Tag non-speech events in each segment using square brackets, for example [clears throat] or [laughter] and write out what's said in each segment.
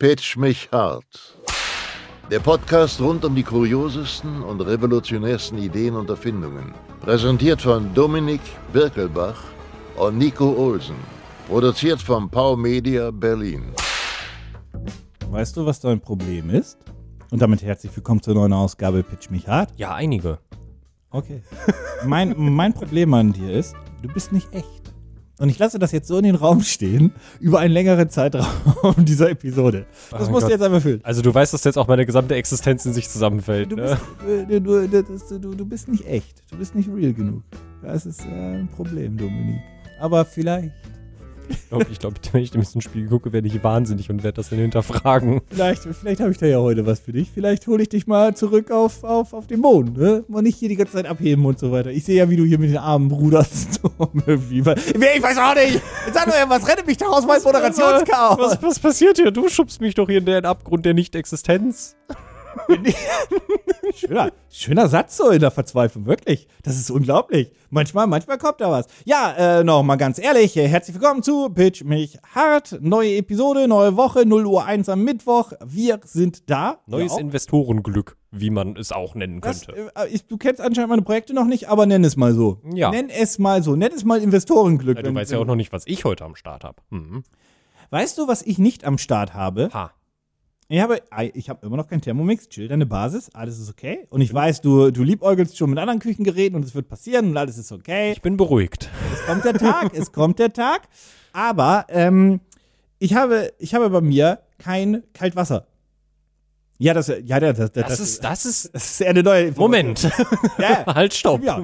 Pitch mich hart. Der Podcast rund um die kuriosesten und revolutionärsten Ideen und Erfindungen. Präsentiert von Dominik Birkelbach und Nico Olsen. Produziert von Pau Media Berlin. Weißt du, was dein Problem ist? Und damit herzlich willkommen zur neuen Ausgabe Pitch mich hart. Ja, einige. Okay. [laughs] mein, mein Problem an dir ist, du bist nicht echt. Und ich lasse das jetzt so in den Raum stehen, [laughs] über einen längeren Zeitraum [laughs] dieser Episode. Das Oh musst Gott. du jetzt einmal fühlen. Also du weißt, dass jetzt auch meine gesamte Existenz in sich zusammenfällt. Du Ne? bist, äh, du, du, das, du, du bist nicht echt. Du bist nicht real genug. Das ist äh, ein Problem, Dominik. Aber vielleicht, [laughs] Ich glaube, wenn ich so ein Spiel gucke, werde ich wahnsinnig und werde das dann hinterfragen. vielleicht, vielleicht habe ich da ja heute was für dich. Vielleicht hole ich dich mal zurück auf, auf, auf den Mond. Ne? Mal nicht hier die ganze Zeit abheben und so weiter. Ich sehe ja, wie du hier mit den Armen bruderst. [laughs] Irgendwie. ich weiß auch nicht. Jetzt sag doch irgendwas. Rette mich doch aus meinem Moderationschaos. Was, was passiert hier? Du schubst mich doch hier in den Abgrund der Nicht-Existenz. [laughs] Schöner, schöner Satz so in der Verzweiflung, wirklich. Das ist unglaublich. Manchmal, manchmal kommt da was. Ja, äh, noch mal ganz ehrlich, äh, herzlich willkommen zu Pitch mich hart. Neue Episode, neue Woche, 0 Uhr 1 am Mittwoch. Wir sind da. Neues Ja. Investorenglück, wie man es auch nennen das, könnte. äh, ich, du kennst anscheinend meine Projekte noch nicht, aber nenn es mal so. Ja. Nenn es mal so. Nenn es mal Investorenglück. Ja, du weißt ja auch noch nicht, was ich heute am Start habe. Mhm. Weißt du, was ich nicht am Start habe? Ha. Ich habe, ich habe immer noch kein Thermomix, chill deine Basis, alles ist okay. Und ich weiß, du, du liebäugelst schon mit anderen Küchengeräten und es wird passieren und alles ist okay. Ich bin beruhigt. Es kommt der Tag, es kommt der Tag. Aber ähm, ich, habe, ich habe bei mir kein Kaltwasser. Ja, das, ja, das, das, Das ist, das ist. das ist eine neue. Moment. [laughs] Ja, halt, stopp. ja.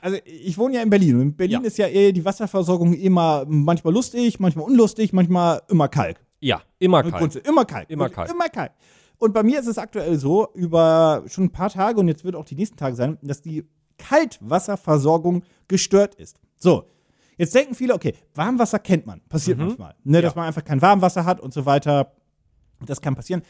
Also ich wohne ja in Berlin und in Berlin Ja. ist ja eh die Wasserversorgung immer manchmal lustig, manchmal unlustig, manchmal immer Kalk. Ja, immer kalt. Immer kalt. Immer kalt. Immer kalt. Und bei mir ist es aktuell so, über schon ein paar Tage und jetzt wird auch die nächsten Tage sein, dass die Kaltwasserversorgung gestört ist. So. Jetzt denken viele, okay, Warmwasser kennt man. Passiert manchmal. Ne, Dass Mhm. Ja. man einfach kein Warmwasser hat und so weiter. Das kann passieren.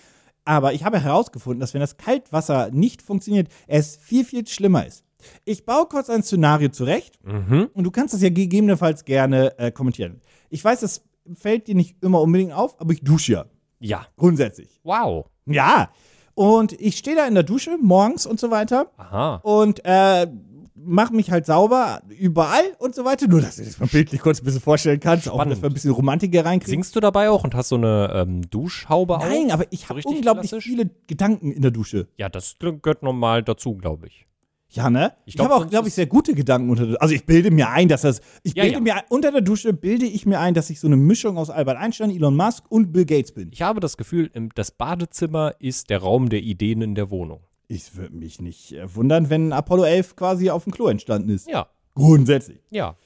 Aber ich habe herausgefunden, dass wenn das Kaltwasser nicht funktioniert, es viel, viel schlimmer ist. Ich baue kurz ein Szenario zurecht Mhm. und du kannst das ja gegebenenfalls gerne äh, kommentieren. Ich weiß, das fällt dir nicht immer unbedingt auf, aber ich dusche ja. Ja. Grundsätzlich. Wow. Ja. Und ich stehe da in der Dusche morgens und so weiter Aha. und äh, mache mich halt sauber überall und so weiter. Nur, dass du das mal bildlich kurz ein bisschen vorstellen kannst. Auch, dass Spannend. wir ein bisschen Romantik hier reinkriegen. Singst du dabei auch und hast so eine ähm, Duschhaube auf? Nein, aber ich So habe unglaublich klassisch? viele Gedanken in der Dusche. Ja, das gehört normal dazu, glaube ich. Ja, ne? Ich Ich, habe auch, glaube ich, sehr gute Gedanken unter der Also ich bilde mir ein, dass das. Ich Ja, bilde ja. mir unter der Dusche bilde ich mir ein, dass ich so eine Mischung aus Albert Einstein, Elon Musk und Bill Gates bin. Ich habe das Gefühl, das Badezimmer ist der Raum der Ideen in der Wohnung. Ich würde mich nicht äh, wundern, wenn Apollo 11 quasi auf dem Klo entstanden ist. Ja, Grundsätzlich. ja.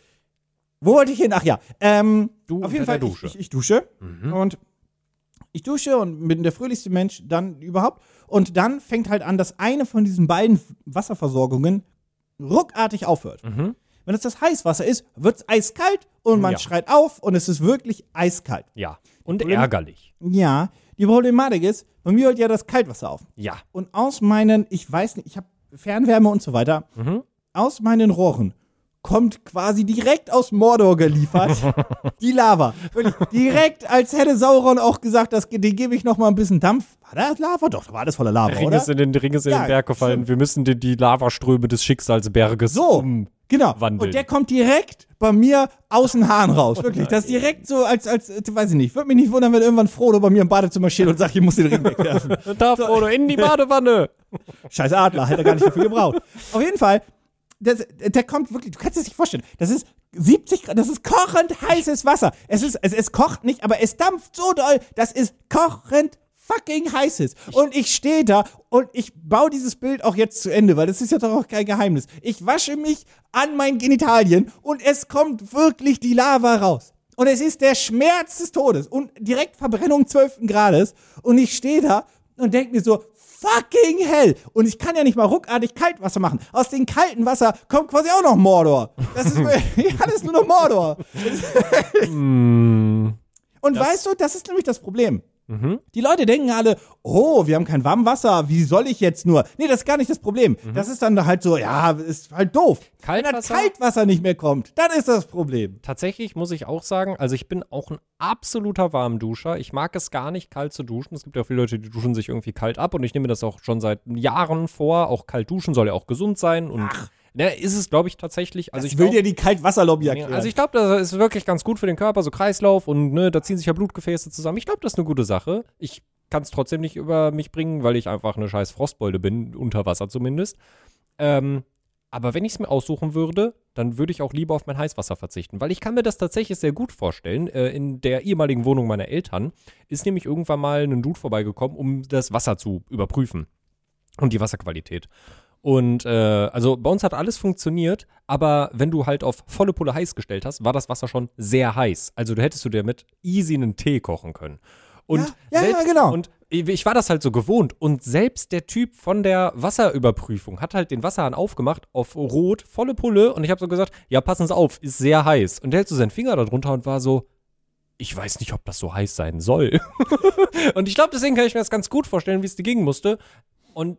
Wo wollte ich hin? Ach ja, ähm, Du auf jeden Fall, Dusche. ich, ich dusche Mhm. und ich dusche und bin der fröhlichste Mensch dann überhaupt. Und dann fängt halt an, dass eine von diesen beiden Wasserversorgungen ruckartig aufhört. Mhm. Wenn es das Heißwasser ist, wird es eiskalt und man Ja. schreit auf und es ist wirklich eiskalt. Ja. Und Problem- ärgerlich. Ja, die Problematik ist, bei mir hört ja das Kaltwasser auf. Ja. Und aus meinen, ich weiß nicht, ich habe Fernwärme und so weiter, Mhm. aus meinen Rohren kommt quasi direkt aus Mordor geliefert [laughs] die Lava. Wirklich, direkt, als hätte Sauron auch gesagt, das, den gebe ich noch mal ein bisschen Dampf. War das Lava? Doch, da war alles voller Lava, Der Ring oder? ist in den, Ring ist in Ja, den Berg gefallen. stimmt. Wir müssen die, die Lavaströme des Schicksalsberges So, um. genau. wandeln. Und der kommt direkt bei mir aus den Haaren raus. [laughs] Wirklich. Das ist direkt so, als, als, äh, weiß ich nicht. Würde mich nicht wundern, wenn irgendwann Frodo bei mir im Badezimmer steht und sagt, ich muss den Ring wegwerfen. [laughs] Da, Frodo, in die Badewanne. Scheiß Adler, hätte er gar nicht dafür gebraucht. Auf jeden Fall, das, der kommt wirklich, du kannst es nicht vorstellen. Das ist 70 Grad, das ist kochend heißes Wasser. Es ist, es, es kocht nicht, aber es dampft so doll, das ist kochend fucking heißes. Und ich stehe da und ich baue dieses Bild auch jetzt zu Ende, weil das ist ja doch auch kein Geheimnis. Ich wasche mich an meinen Genitalien und es kommt wirklich die Lava raus. Und es ist der Schmerz des Todes und direkt Verbrennung 12. Grades. Und ich stehe da und denke mir so, fucking hell. Und ich kann ja nicht mal ruckartig Kaltwasser machen. Aus dem kalten Wasser kommt quasi auch noch Mordor. Das ist, ja, das ist nur noch Mordor. Hm. Und weißt du, das ist nämlich das Problem. Mhm. Die Leute denken alle, oh, wir haben kein Warmwasser, wie soll ich jetzt nur? Nee, das ist gar nicht das Problem. Das ist dann halt so, ja, ist halt doof. Wenn das Kaltwasser? Kaltwasser nicht mehr kommt, dann ist das Problem. Tatsächlich muss ich auch sagen, also ich bin auch ein absoluter Warmduscher. Ich mag es gar nicht, kalt zu duschen. Es gibt ja viele Leute, die duschen sich irgendwie kalt ab und ich nehme das auch schon seit Jahren vor. Auch kalt duschen soll ja auch gesund sein und ne, ist es, glaube ich, tatsächlich. Also Das ich will glaub- dir die Kaltwasserlobby Ja, erklären. Also ich glaube, das ist wirklich ganz gut für den Körper, so Kreislauf und ne, da ziehen sich ja Blutgefäße zusammen. Ich glaube, das ist eine gute Sache. Ich kann es trotzdem nicht über mich bringen, weil ich einfach eine scheiß Frostbeule bin, unter Wasser zumindest. Ähm, aber wenn ich es mir aussuchen würde, dann würde ich auch lieber auf mein Heißwasser verzichten, weil ich kann mir das tatsächlich sehr gut vorstellen. Äh, in der ehemaligen Wohnung meiner Eltern ist nämlich irgendwann mal ein Dude vorbeigekommen, um das Wasser zu überprüfen und die Wasserqualität. Und äh, also bei uns hat alles funktioniert, aber wenn du halt auf volle Pulle heiß gestellt hast, war das Wasser schon sehr heiß. Also du hättest du dir mit easy einen Tee kochen können. Und Ja, ja, selbst, ja, genau. Und ich war das halt so gewohnt. Und selbst der Typ von der Wasserüberprüfung hat halt den Wasserhahn aufgemacht auf rot, volle Pulle. Und ich habe so gesagt, ja, passen Sie auf, ist sehr heiß. Und der hält so seinen Finger da drunter und war so, ich weiß nicht, ob das so heiß sein soll. [laughs] und ich glaube, deswegen kann ich mir das ganz gut vorstellen, wie es dir gingen musste. Und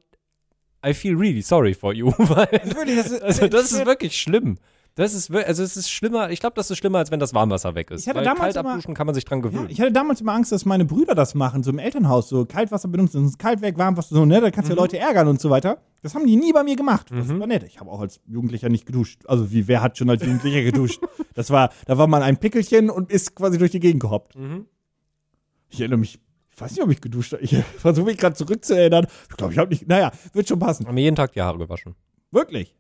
I feel really sorry for you, [laughs] weil das ist- also das ist wirklich schlimm. Das ist also es ist schlimmer. Ich glaube, das ist schlimmer, als wenn das Warmwasser weg ist. Ich hatte weil damals kalt immer- abduschen kann man sich dran Ja, gewöhnen. ich hatte damals immer Angst, dass meine Brüder das machen, so im Elternhaus, so Kaltwasser benutzen, ist kalt weg, Warmwasser, so, ne, da kannst du ja Leute ärgern und so weiter. Das haben die nie bei mir gemacht. Das war nett. Ich habe auch als Jugendlicher nicht geduscht. Also wie, wer hat schon als Jugendlicher geduscht? Das war, da war man ein Pickelchen und ist quasi durch die Gegend gehoppt. Ich erinnere mich, ich weiß nicht, ob ich geduscht habe. Ich [laughs] versuche mich gerade zurückzuerinnern. Ich glaube, ich habe nicht, naja, wird schon passen. Haben mir jeden Tag die Haare gewaschen. Wirklich.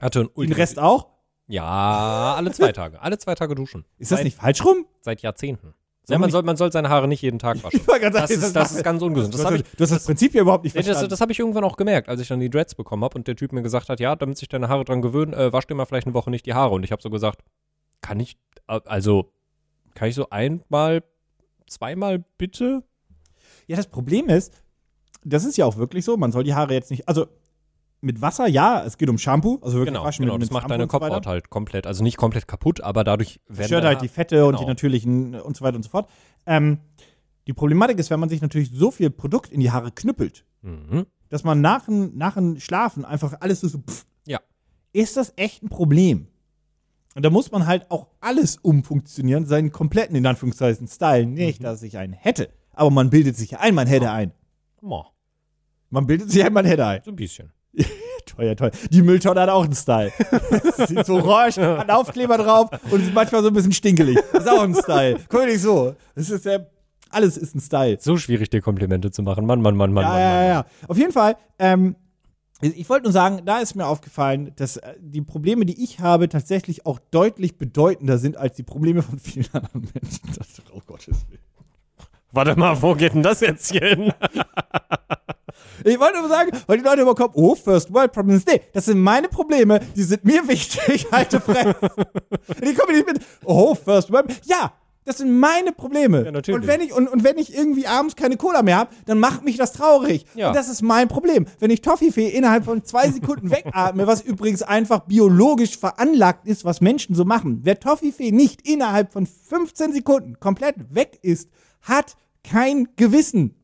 Hatte einen Den Ultra Rest auch? Ja, alle zwei Tage. Alle zwei Tage duschen. Ist das seit, nicht falsch rum? Seit Jahrzehnten. Ja, man, nicht- soll, man soll seine Haare nicht jeden Tag waschen. Ich wollte gerade Das sagen, ist, das ist ganz ungesund. Du Das hast, habe ich, du hast das Prinzip hier überhaupt nicht nee, das, verstanden. das hab ich irgendwann auch gemerkt, als ich dann die Dreads bekommen habe und der Typ mir gesagt hat, ja, damit sich deine Haare dran gewöhnen, äh, wasch dir mal vielleicht eine Woche nicht die Haare. Und ich habe so gesagt, kann ich, äh, also, kann ich so einmal, zweimal bitte? Ja, das Problem ist, das ist ja auch wirklich so, man soll die Haare jetzt nicht, also mit Wasser, ja, es geht um Shampoo, also wirklich Genau, waschen genau. mit, Das mit macht Shampoo deine. Kopfhaut halt komplett, also nicht komplett kaputt, aber dadurch werden Stört halt die Fette und die Genau. natürlichen und so weiter und so fort. Ähm, die Problematik ist, wenn man sich natürlich so viel Produkt in die Haare knüppelt, Mhm. dass man nach dem, nach Schlafen einfach alles so, so pff, Ja. ist das echt ein Problem. Und da muss man halt auch alles umfunktionieren, seinen kompletten, in Anführungszeichen, Style. Nicht, Mhm. dass ich einen hätte, aber man bildet sich ein, man hätte ein. Mo, Man bildet sich ein, man hätte ein. so ein bisschen. [laughs] Teuer, teuer. Die Mülltonne hat auch einen Style. [laughs] Sieht so orange, hat einen Aufkleber drauf und ist manchmal so ein bisschen stinkelig. Ist auch ein Style. Guck nicht so. Das ist ja, alles ist ein Style. So schwierig, dir Komplimente zu machen. Mann, Mann, Mann, Mann, Ja, Mann, ja, Mann. ja. Auf jeden Fall, ähm, ich wollte nur sagen, da ist mir aufgefallen, dass äh, die Probleme, die ich habe, tatsächlich auch deutlich bedeutender sind als die Probleme von vielen anderen Menschen. [laughs] Das, oh Gottes Willen. Warte mal, wo geht denn das jetzt hier hin? [laughs] Ich wollte nur sagen, weil die Leute immer kommen, oh, First World Problems. Nee, das sind meine Probleme, die sind mir [laughs] wichtig, halte Fresse. die kommen nicht mit, oh, First World. Ja, das sind meine Probleme. Ja, natürlich. Und wenn ich, und, und wenn ich irgendwie abends keine Cola mehr habe, dann macht mich das traurig. Ja. Und das ist mein Problem. Wenn ich Toffifee innerhalb von zwei Sekunden wegatme, was übrigens einfach biologisch veranlagt ist, was Menschen so machen. Wer Toffifee nicht innerhalb von 15 Sekunden komplett weg ist, hat kein Gewissen.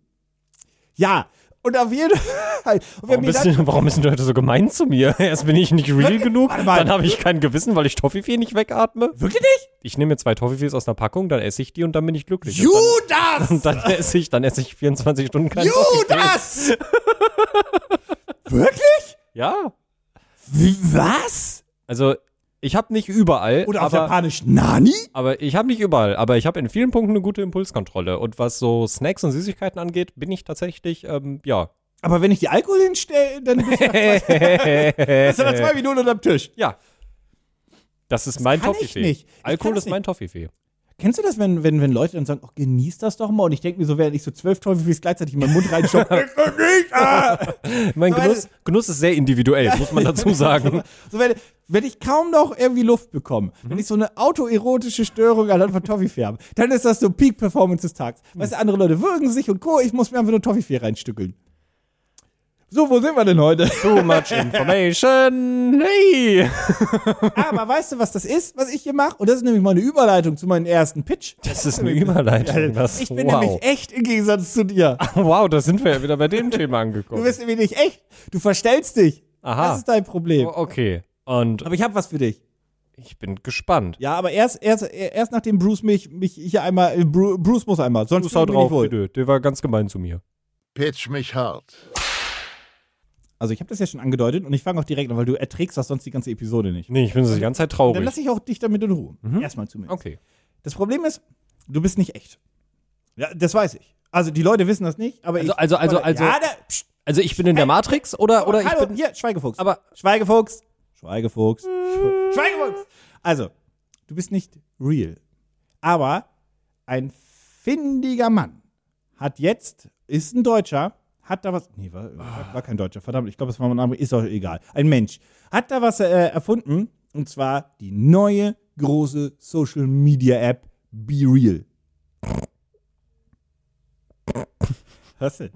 Ja, und auf jeden [laughs] Fall. Warum, bist dann, du, warum sind die Leute so gemein zu mir? [laughs] Erst bin ich nicht real genug, dann habe ich kein Gewissen, weil ich Toffifee nicht wegatme. wirklich nicht? Ich nehme mir zwei Toffifees aus einer Packung, dann esse ich die und dann bin ich glücklich. Dann, Judas! [laughs] und dann esse ich, dann esse ich 24 Stunden kein. Judas! wirklich? Ja. Wie, was? Also, ich habe nicht überall, Oder auf aber, Japanisch Nani? aber ich habe nicht überall, aber ich habe in vielen Punkten eine gute Impulskontrolle. Und was so Snacks und Süßigkeiten angeht, bin ich tatsächlich, ähm, ja. Aber wenn ich die Alkohol hinstelle, dann bist du nach zwei, Minuten unterm Tisch. ja. Das ist mein kann ich Toffifee. nicht. Alkohol das ist mein Toffifee. Kennst du das, wenn, wenn, wenn Leute dann sagen, oh, genieß das doch mal? Und ich denke mir so, während ich so zwölf Toffifees gleichzeitig in meinen Mund [laughs] nicht! Ah! [laughs] Mein So, Genuss, Genuss ist sehr individuell, muss man dazu sagen. [laughs] So, wenn, wenn ich kaum noch irgendwie Luft bekomme, Mhm. wenn ich so eine autoerotische Störung anhand von Toffifee habe, dann ist das so Peak-Performance des Tages. Mhm. Weißt du, andere Leute würgen sich und Co., ich muss mir einfach nur Toffifee reinstückeln. So, wo sind wir denn heute? Too much information. Hey. [laughs] Aber weißt du, was das ist, was ich hier mache? Und das ist nämlich meine Überleitung zu meinem ersten Pitch. Das ist [laughs] eine Überleitung. Das, Ich bin wow. nämlich echt im Gegensatz zu dir. [laughs] Wow, da sind wir ja wieder bei dem Thema Du angekommen. bist nämlich nicht echt. Du verstellst dich. Aha. Das ist dein Problem. Oh, Okay. Und Aber ich habe was für dich. ich bin gespannt. Ja, aber erst, erst, erst nachdem Bruce mich, mich hier einmal, äh, Bru- Bruce muss einmal, sonst Du ich mich drauf, nicht wohl. bitte. Der war ganz gemein zu mir. Pitch mich hart. Also ich habe das ja schon angedeutet und ich fange auch direkt an, weil du erträgst das sonst die ganze Episode nicht. Nee, ich bin so die ganze Zeit Dann traurig. lasse ich auch dich damit in Ruhe. Erstmal zumindest. Okay. Das Problem ist, du bist nicht echt. Ja, das weiß ich. Also die Leute wissen das nicht, aber Also- ich. also- also- also- ja, da, pst, Also ich bin in der Matrix oder, oder ich hallo, bin. hier, Schweigefuchs. Aber Schweigefuchs. Schweigefuchs. Schwe- Schweigefuchs. Also, du bist nicht real. Aber ein findiger Mann hat jetzt, ist ein Deutscher, hat da was, nee, war, war, war kein Deutscher, verdammt, ich glaube, es war ein anderer, ist doch egal. Ein Mensch. Hat da was äh, erfunden, und zwar die neue große Social Media App Be Real. Was denn?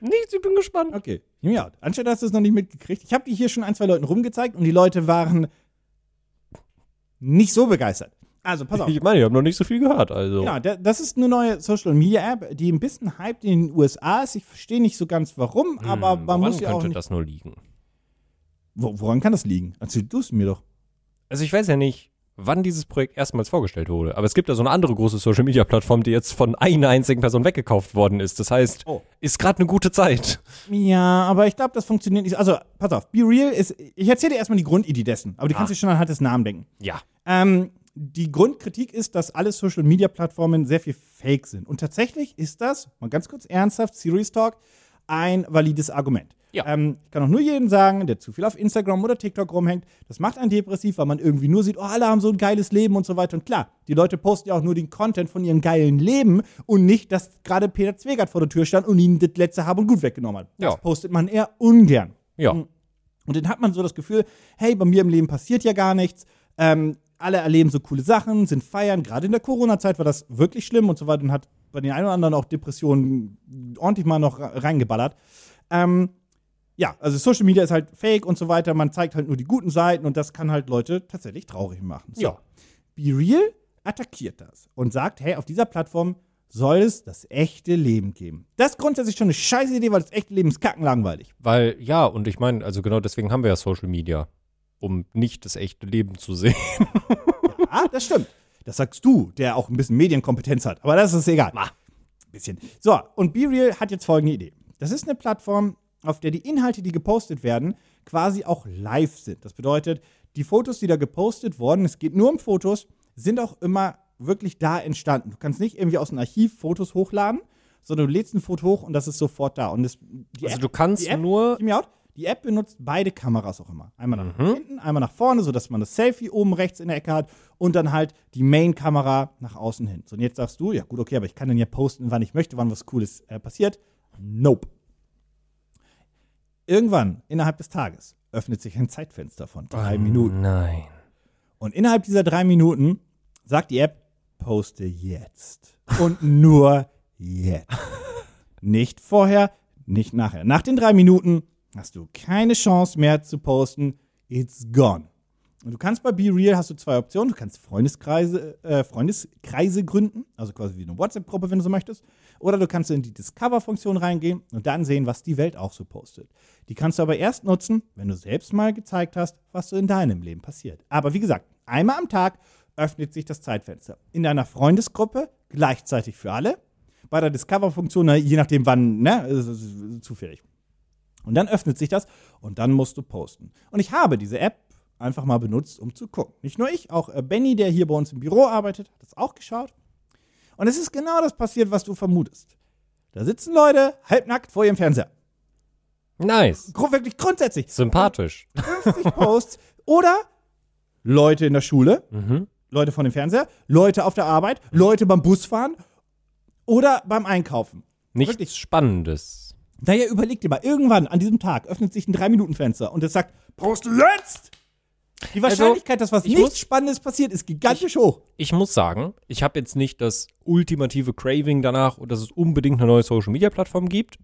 nichts, ich bin gespannt. Okay, hear me out. Anstatt hast du es noch nicht mitgekriegt. Ich habe die hier schon ein, zwei Leuten rumgezeigt und die Leute waren nicht so begeistert. Also, pass auf. Ich meine, ich habe noch nicht so viel gehört, also. Genau, da- das ist eine neue Social Media App, die ein bisschen hyped in den USA ist. Ich verstehe nicht so ganz warum, aber Hm, man woran muss ja auch könnte nicht. das nur liegen? Wo, woran kann das liegen? Erzähl du es mir doch. Also ich weiß ja nicht, wann dieses Projekt erstmals vorgestellt wurde, aber es gibt ja so eine andere große Social Media Plattform, die jetzt von einer einzigen Person weggekauft worden ist. Das heißt, Oh. ist gerade eine gute Zeit. Ja, aber ich glaube, das funktioniert nicht. Also, pass auf, Be Real ist. Ich erzähle dir erstmal die Grundidee dessen, aber die kannst du schon anhand des Namens denken. Ja. Ähm, die Grundkritik ist, dass alle Social Media Plattformen sehr viel Fake sind. Und tatsächlich ist das, mal ganz kurz ernsthaft, Serious Talk, ein valides Argument. Ja. Ähm, ich kann auch nur jedem sagen, der zu viel auf Instagram oder TikTok rumhängt, das macht einen depressiv, weil man irgendwie nur sieht, oh, alle haben so ein geiles Leben und so weiter. Und klar, die Leute posten ja auch nur den Content von ihrem geilen Leben und nicht, dass gerade Peter Zwegert vor der Tür stand und ihnen das letzte Hab und Gut weggenommen hat. Das Ja. postet man eher ungern. Ja. Und dann hat man so das Gefühl, hey, bei mir im Leben passiert ja gar nichts. Ähm, alle erleben so coole Sachen, sind feiern. Gerade in der Corona-Zeit war das wirklich schlimm und so weiter und hat bei den einen oder anderen auch Depressionen ordentlich mal noch reingeballert. Ähm, ja, also Social Media ist halt fake und so weiter. Man zeigt halt nur die guten Seiten und das kann halt Leute tatsächlich traurig machen. So. Ja. Be Real attackiert das und sagt, hey, auf dieser Plattform soll es das echte Leben geben. Das ist grundsätzlich schon eine scheiße Idee, weil das echte Leben ist kackenlangweilig. Weil, ja, und ich meine, also genau deswegen haben wir ja Social Media, um nicht das echte Leben zu sehen. [laughs] Ah, das stimmt. Das sagst du, der auch ein bisschen Medienkompetenz hat. Aber das ist egal. Ein bisschen. So, und BeReal hat jetzt folgende Idee. Das ist eine Plattform, auf der die Inhalte, die gepostet werden, quasi auch live sind. Das bedeutet, die Fotos, die da gepostet wurden, es geht nur um Fotos, sind auch immer wirklich da entstanden. Du kannst nicht irgendwie aus dem Archiv Fotos hochladen, sondern du lädst ein Foto hoch und das ist sofort da. Und das, Also App- du kannst App, nur- out, die App benutzt beide Kameras auch immer. Einmal nach hinten, einmal nach vorne, sodass man das Selfie oben rechts in der Ecke hat und dann halt die Main-Kamera nach außen hin. So, und jetzt sagst du, ja gut, okay, aber ich kann dann ja posten, wann ich möchte, wann was Cooles äh, passiert. Nope. Irgendwann, innerhalb des Tages, öffnet sich ein Zeitfenster von drei Minuten. Nein. Und innerhalb dieser drei Minuten sagt die App, poste jetzt. Und nur jetzt. [laughs] nicht vorher, nicht nachher. Nach den drei Minuten hast du keine Chance mehr zu posten. It's gone. Und du kannst bei BeReal hast du zwei Optionen. Du kannst Freundeskreise, äh, Freundeskreise gründen, also quasi wie eine WhatsApp-Gruppe, wenn du so möchtest. Oder du kannst in die Discover-Funktion reingehen und dann sehen, was die Welt auch so postet. Die kannst du aber erst nutzen, wenn du selbst mal gezeigt hast, was so in deinem Leben passiert. Aber wie gesagt, einmal am Tag öffnet sich das Zeitfenster. In deiner Freundesgruppe gleichzeitig für alle. Bei der Discover-Funktion, je nachdem wann, ne, zufällig. Und dann öffnet sich das und dann musst du posten. Und ich habe diese App einfach mal benutzt, um zu gucken. Nicht nur ich, auch äh, Benny, der hier bei uns im Büro arbeitet, hat das auch geschaut. Und es ist genau das passiert, was du vermutest. Da sitzen Leute halbnackt vor ihrem Fernseher. Nice. Gru- Wirklich grundsätzlich. Sympathisch. 50 Posts. Oder Leute in der Schule, Mhm. Leute von dem Fernseher, Leute auf der Arbeit, Leute beim Busfahren oder beim Einkaufen. Nichts Wirklich. Spannendes. Daher überleg dir mal, irgendwann an diesem Tag öffnet sich ein 3-Minuten-Fenster und es sagt, poste jetzt! Die Wahrscheinlichkeit, dass was ich nichts muss- Spannendes passiert, ist gigantisch hoch. Ich muss sagen, ich habe jetzt nicht das ultimative Craving danach, dass es unbedingt eine neue Social Media Plattform gibt.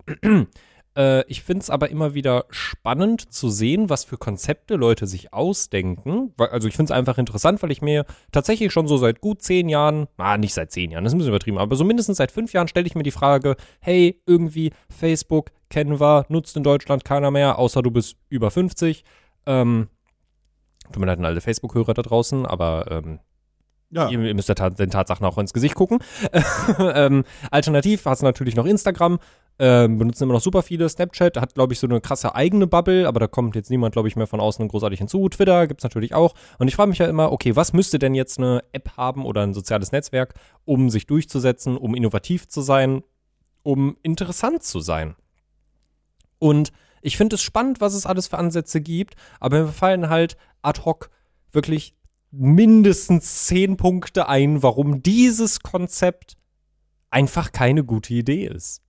Äh, ich finde es aber immer wieder spannend zu sehen, was für Konzepte Leute sich ausdenken. Also ich finde es einfach interessant, weil ich mir tatsächlich schon so seit gut zehn Jahren, ah, nicht seit zehn Jahren, das ist ein bisschen übertrieben, aber so mindestens seit fünf Jahren stelle ich mir die Frage, hey, irgendwie Facebook wir, nutzt in Deutschland keiner mehr, außer du bist über 50. Ähm, tut mir leid alle Facebook-Hörer da draußen, aber ähm, Ja. Ihr, ihr müsst der den Tatsachen auch ins Gesicht gucken. [laughs] ähm, alternativ hast du natürlich noch Instagram. Ähm, benutzen immer noch super viele. Snapchat hat, glaube ich, so eine krasse eigene Bubble, aber da kommt jetzt niemand, glaube ich, mehr von außen großartig hinzu. Twitter gibt's natürlich auch. Und ich frage mich ja immer, okay, was müsste denn jetzt eine App haben oder ein soziales Netzwerk, um sich durchzusetzen, um innovativ zu sein, um interessant zu sein? Und ich finde es spannend, was es alles für Ansätze gibt, aber mir fallen halt ad hoc wirklich mindestens zehn Punkte ein, warum dieses Konzept einfach keine gute Idee ist.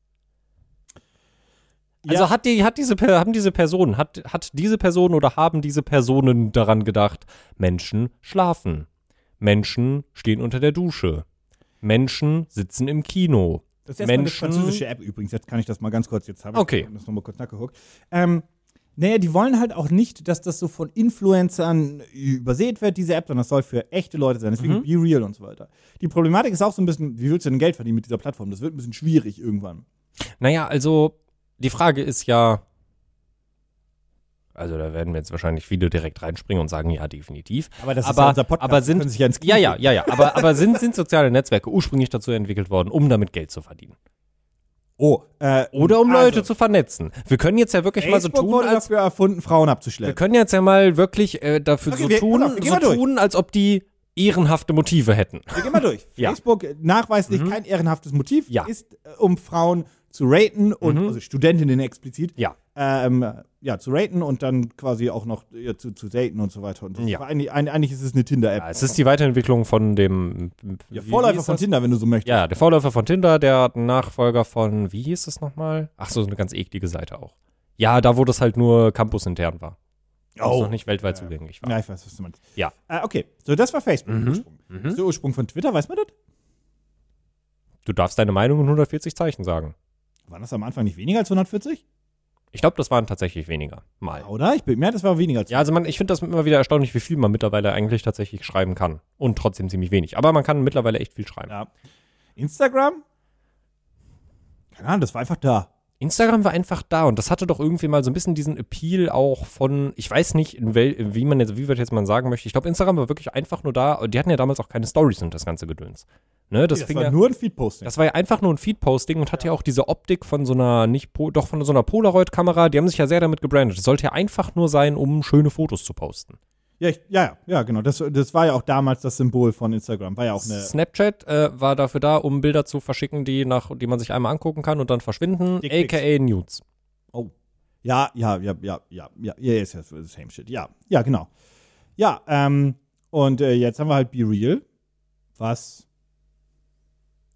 Also Ja. hat, die, hat diese, haben diese Personen, hat, hat diese Person oder haben diese Personen daran gedacht, Menschen schlafen, Menschen stehen unter der Dusche, Menschen sitzen im Kino, Das ist erstmal eine Menschen- französische App übrigens. Jetzt kann ich das mal ganz kurz, jetzt habe ich Okay. das nochmal kurz nachgeguckt. Ähm, naja, die wollen halt auch nicht, dass das so von Influencern übersät wird, diese App, sondern das soll für echte Leute sein. Deswegen Mhm. Be Real und so weiter. Die Problematik ist auch so ein bisschen, wie willst du denn Geld verdienen mit dieser Plattform? Das wird ein bisschen schwierig irgendwann. Naja, also die Frage ist ja, also da werden jetzt wahrscheinlich viele direkt reinspringen und sagen, ja, definitiv. Aber das ist aber, ja unser Podcast. aber sind, sich ja ins Knie ja, ja, ja, ja, aber, aber sind, sind soziale Netzwerke ursprünglich dazu entwickelt worden, um damit Geld zu verdienen? Oh, äh, Oder um also, Leute zu vernetzen? Wir können jetzt ja wirklich mal so Facebook tun, als dafür erfunden, Frauen wir abzuschleppen. können jetzt ja mal wirklich äh, dafür Okay, so wir- tun, auf, wir so tun, als ob die ehrenhafte Motive hätten. Wir gehen mal durch. [laughs] Ja. Facebook, äh, nachweislich Mhm. kein ehrenhaftes Motiv, Ja. ist, äh, um Frauen zu raten und, Mhm. also Studentinnen explizit, Ja. ähm, ja, zu raten und dann quasi auch noch ja, zu, zu daten und so weiter. Und so. Ja. Eigentlich, eigentlich ist es eine Tinder-App. ja. Es ist die Weiterentwicklung von dem ja, wie Vorläufer von? Tinder, wenn du so möchtest. Ja, der Vorläufer von Tinder, der Nachfolger von, wie hieß es nochmal? Ach so, so eine ganz eklige Seite auch. Ja, da wo das halt nur campusintern war. Wo es noch nicht weltweit zugänglich war. Ja, ich weiß, was du meinst. Ja. Äh, okay, so das war Facebook. Mhm. Ursprung. Mhm. Das ist der Ursprung von Twitter, weiß man das? Du darfst deine Meinung in 140 Zeichen sagen. Waren das am Anfang nicht weniger als 140? Ich glaube, das waren tatsächlich weniger. Mal. Oder? Ich bin mir, das war weniger als Ja, also man, ich finde das immer wieder erstaunlich, wie viel man mittlerweile eigentlich tatsächlich schreiben kann. Und trotzdem ziemlich wenig. Aber man kann mittlerweile echt viel schreiben. Ja. Instagram? Keine Ahnung, das war einfach da. Instagram war einfach da und das hatte doch irgendwie mal so ein bisschen diesen Appeal auch von, ich weiß nicht, wel, wie man jetzt, wie wir jetzt mal sagen möchte. Ich glaube, Instagram war wirklich einfach nur da. und Die hatten ja damals auch keine Stories und das ganze Gedöns. Ne, das, Das, fing war ja, nur ein Feed-Posting. das war ja einfach nur ein Feed-Posting und hatte ja auch diese Optik von so einer, nicht, doch von so einer Polaroid-Kamera. Die haben sich ja sehr damit gebrandet. Es sollte ja einfach nur sein, um schöne Fotos zu posten. Ja, ich, ja, ja, genau. Das, das war ja auch damals das Symbol von Instagram. War ja auch eine. Snapchat äh, war dafür da, um Bilder zu verschicken, die, nach, die man sich einmal angucken kann und dann verschwinden, Dickpics. aka Nudes. Oh. Ja, ja, ja, ja, ja, ja, ja, yes, yes, same shit. Ja, ja, genau. Ja, ähm, und äh, jetzt haben wir halt Be Real. Was?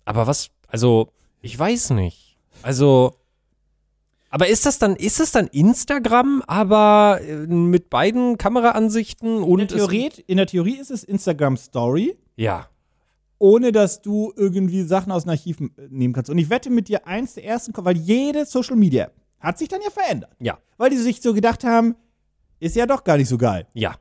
Aber was, also, ich weiß nicht. Also, aber ist das dann, ist das dann Instagram, aber äh, mit beiden Kameraansichten und In der, Theorie, in der Theorie ist es Instagram Story, ja. ohne dass du irgendwie Sachen aus dem Archiv äh, nehmen kannst. Und ich wette mit dir, eins der ersten, weil jede Social Media App hat sich dann ja verändert. Ja, Weil die sich so gedacht haben, ist ja doch gar nicht so geil. ja.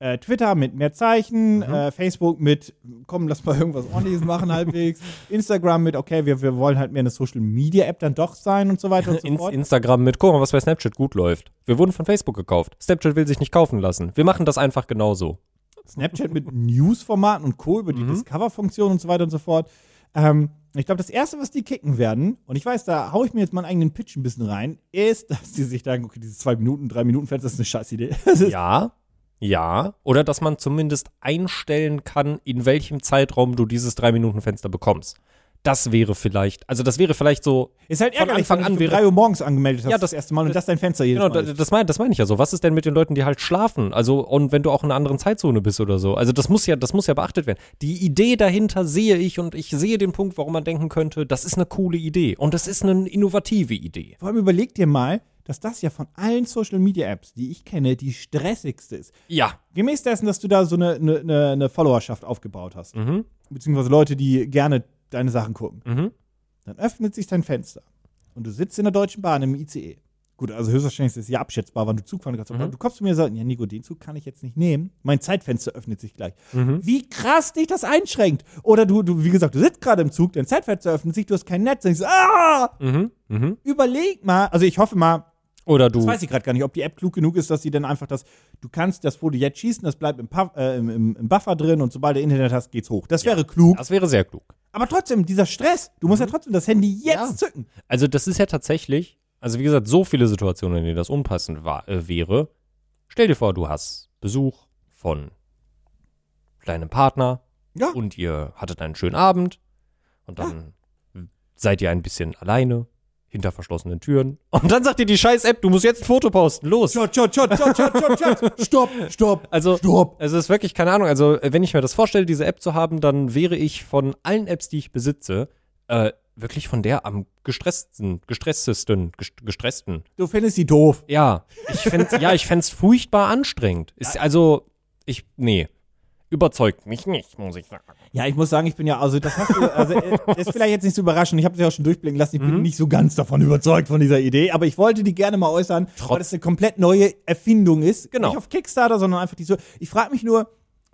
Äh, Twitter mit mehr Zeichen, Mhm. äh, Facebook mit, komm, lass mal irgendwas ordentliches machen [laughs] halbwegs, Instagram mit, okay, wir, wir wollen halt mehr eine Social Media App dann doch sein und so weiter und so In, fort. Instagram mit, guck mal, was bei Snapchat gut läuft. Wir wurden von Facebook gekauft. Snapchat will sich nicht kaufen lassen. Wir machen das einfach genauso. Snapchat mit News-Formaten und Co. über die Mhm. Discover-Funktion und so weiter und so fort. Ähm, ich glaube, das Erste, was die kicken werden, und ich weiß, da haue ich mir jetzt meinen eigenen Pitch ein bisschen rein, ist, dass die sich denken, okay, diese zwei Minuten, drei Minuten Fenster ist eine Scheißidee. Das ist, Ja, ja. Oder dass man zumindest einstellen kann, in welchem Zeitraum du dieses 3-Minuten-Fenster bekommst. Das wäre vielleicht, also das wäre vielleicht so, ist halt von ärgerlich, Anfang wenn an wäre- drei Uhr morgens angemeldet hast, Ja, das, das- erste Mal und das dein Fenster jedes Genau, Mal ist. das meine das mein ich ja so. Was ist denn mit den Leuten, die halt schlafen? Also, und wenn du auch in einer anderen Zeitzone bist oder so. Also, das muss ja, das muss ja beachtet werden. Die Idee dahinter sehe ich und ich sehe den Punkt, warum man denken könnte, das ist eine coole Idee. Und das ist eine innovative Idee. Vor allem überleg dir mal, dass das ja von allen Social Media Apps, die ich kenne, die stressigste ist. Ja. Gemäß dessen, dass du da so eine, eine, eine, Followerschaft aufgebaut hast, Mhm. beziehungsweise Leute, die gerne deine Sachen gucken, Mhm. dann öffnet sich dein Fenster und du sitzt in der Deutschen Bahn im ICE Gut, also höchstwahrscheinlich ist es ja abschätzbar, wann du Zug fahren kannst. Aber Mhm. du kommst zu mir und sagst, ja, Nico, den Zug kann ich jetzt nicht nehmen. Mein Zeitfenster öffnet sich gleich. Mhm. Wie krass dich das einschränkt. Oder du, du wie gesagt, du sitzt gerade im Zug, dein Zeitfenster öffnet sich, du hast kein Netz. Und ich so, ah! Mhm. Mhm. Überleg mal, also ich hoffe mal, Oder du. das weiß ich gerade gar nicht, ob die App klug genug ist, dass sie dann einfach das, du kannst das Foto jetzt schießen, das bleibt im, Puff, äh, im, im, im Buffer drin und sobald du Internet hast, geht's hoch. Das wäre klug. Das wäre sehr klug. Aber trotzdem, dieser Stress, du musst ja trotzdem das Handy jetzt Ja. zücken. Also das ist ja tatsächlich, also wie gesagt, so viele Situationen, in denen das unpassend war, äh, wäre. Stell dir vor, du hast Besuch von deinem Partner Ja. und ihr hattet einen schönen Abend und dann seid ihr ein bisschen alleine hinter verschlossenen Türen [laughs] und dann sagt dir die scheiß App, du musst jetzt ein Foto posten, los. Shot, shot, shot, shot, shot, shot, shot. Stopp, stopp. Also, Stopp. es ist wirklich keine Ahnung. Also, äh, wenn ich mir das vorstelle, diese App zu haben, dann wäre ich von allen Apps, die ich besitze, äh, wirklich von der am gestresstesten, gestresstesten, gest- gestressten. Du findest sie doof. Ja, ich fänd's, ja, ich fänd's furchtbar anstrengend. Ist, also, ich, nee, überzeugt mich nicht, muss ich sagen. Ja, ich muss sagen, ich bin ja, also das hast du, also äh, [laughs] ist vielleicht jetzt nicht so überraschend, ich habe es ja auch schon durchblicken lassen, ich Mhm. bin nicht so ganz davon überzeugt von dieser Idee, aber ich wollte die gerne mal äußern, weil das eine komplett neue Erfindung ist. Genau. Nicht auf Kickstarter, sondern einfach die so. Ich frage mich nur,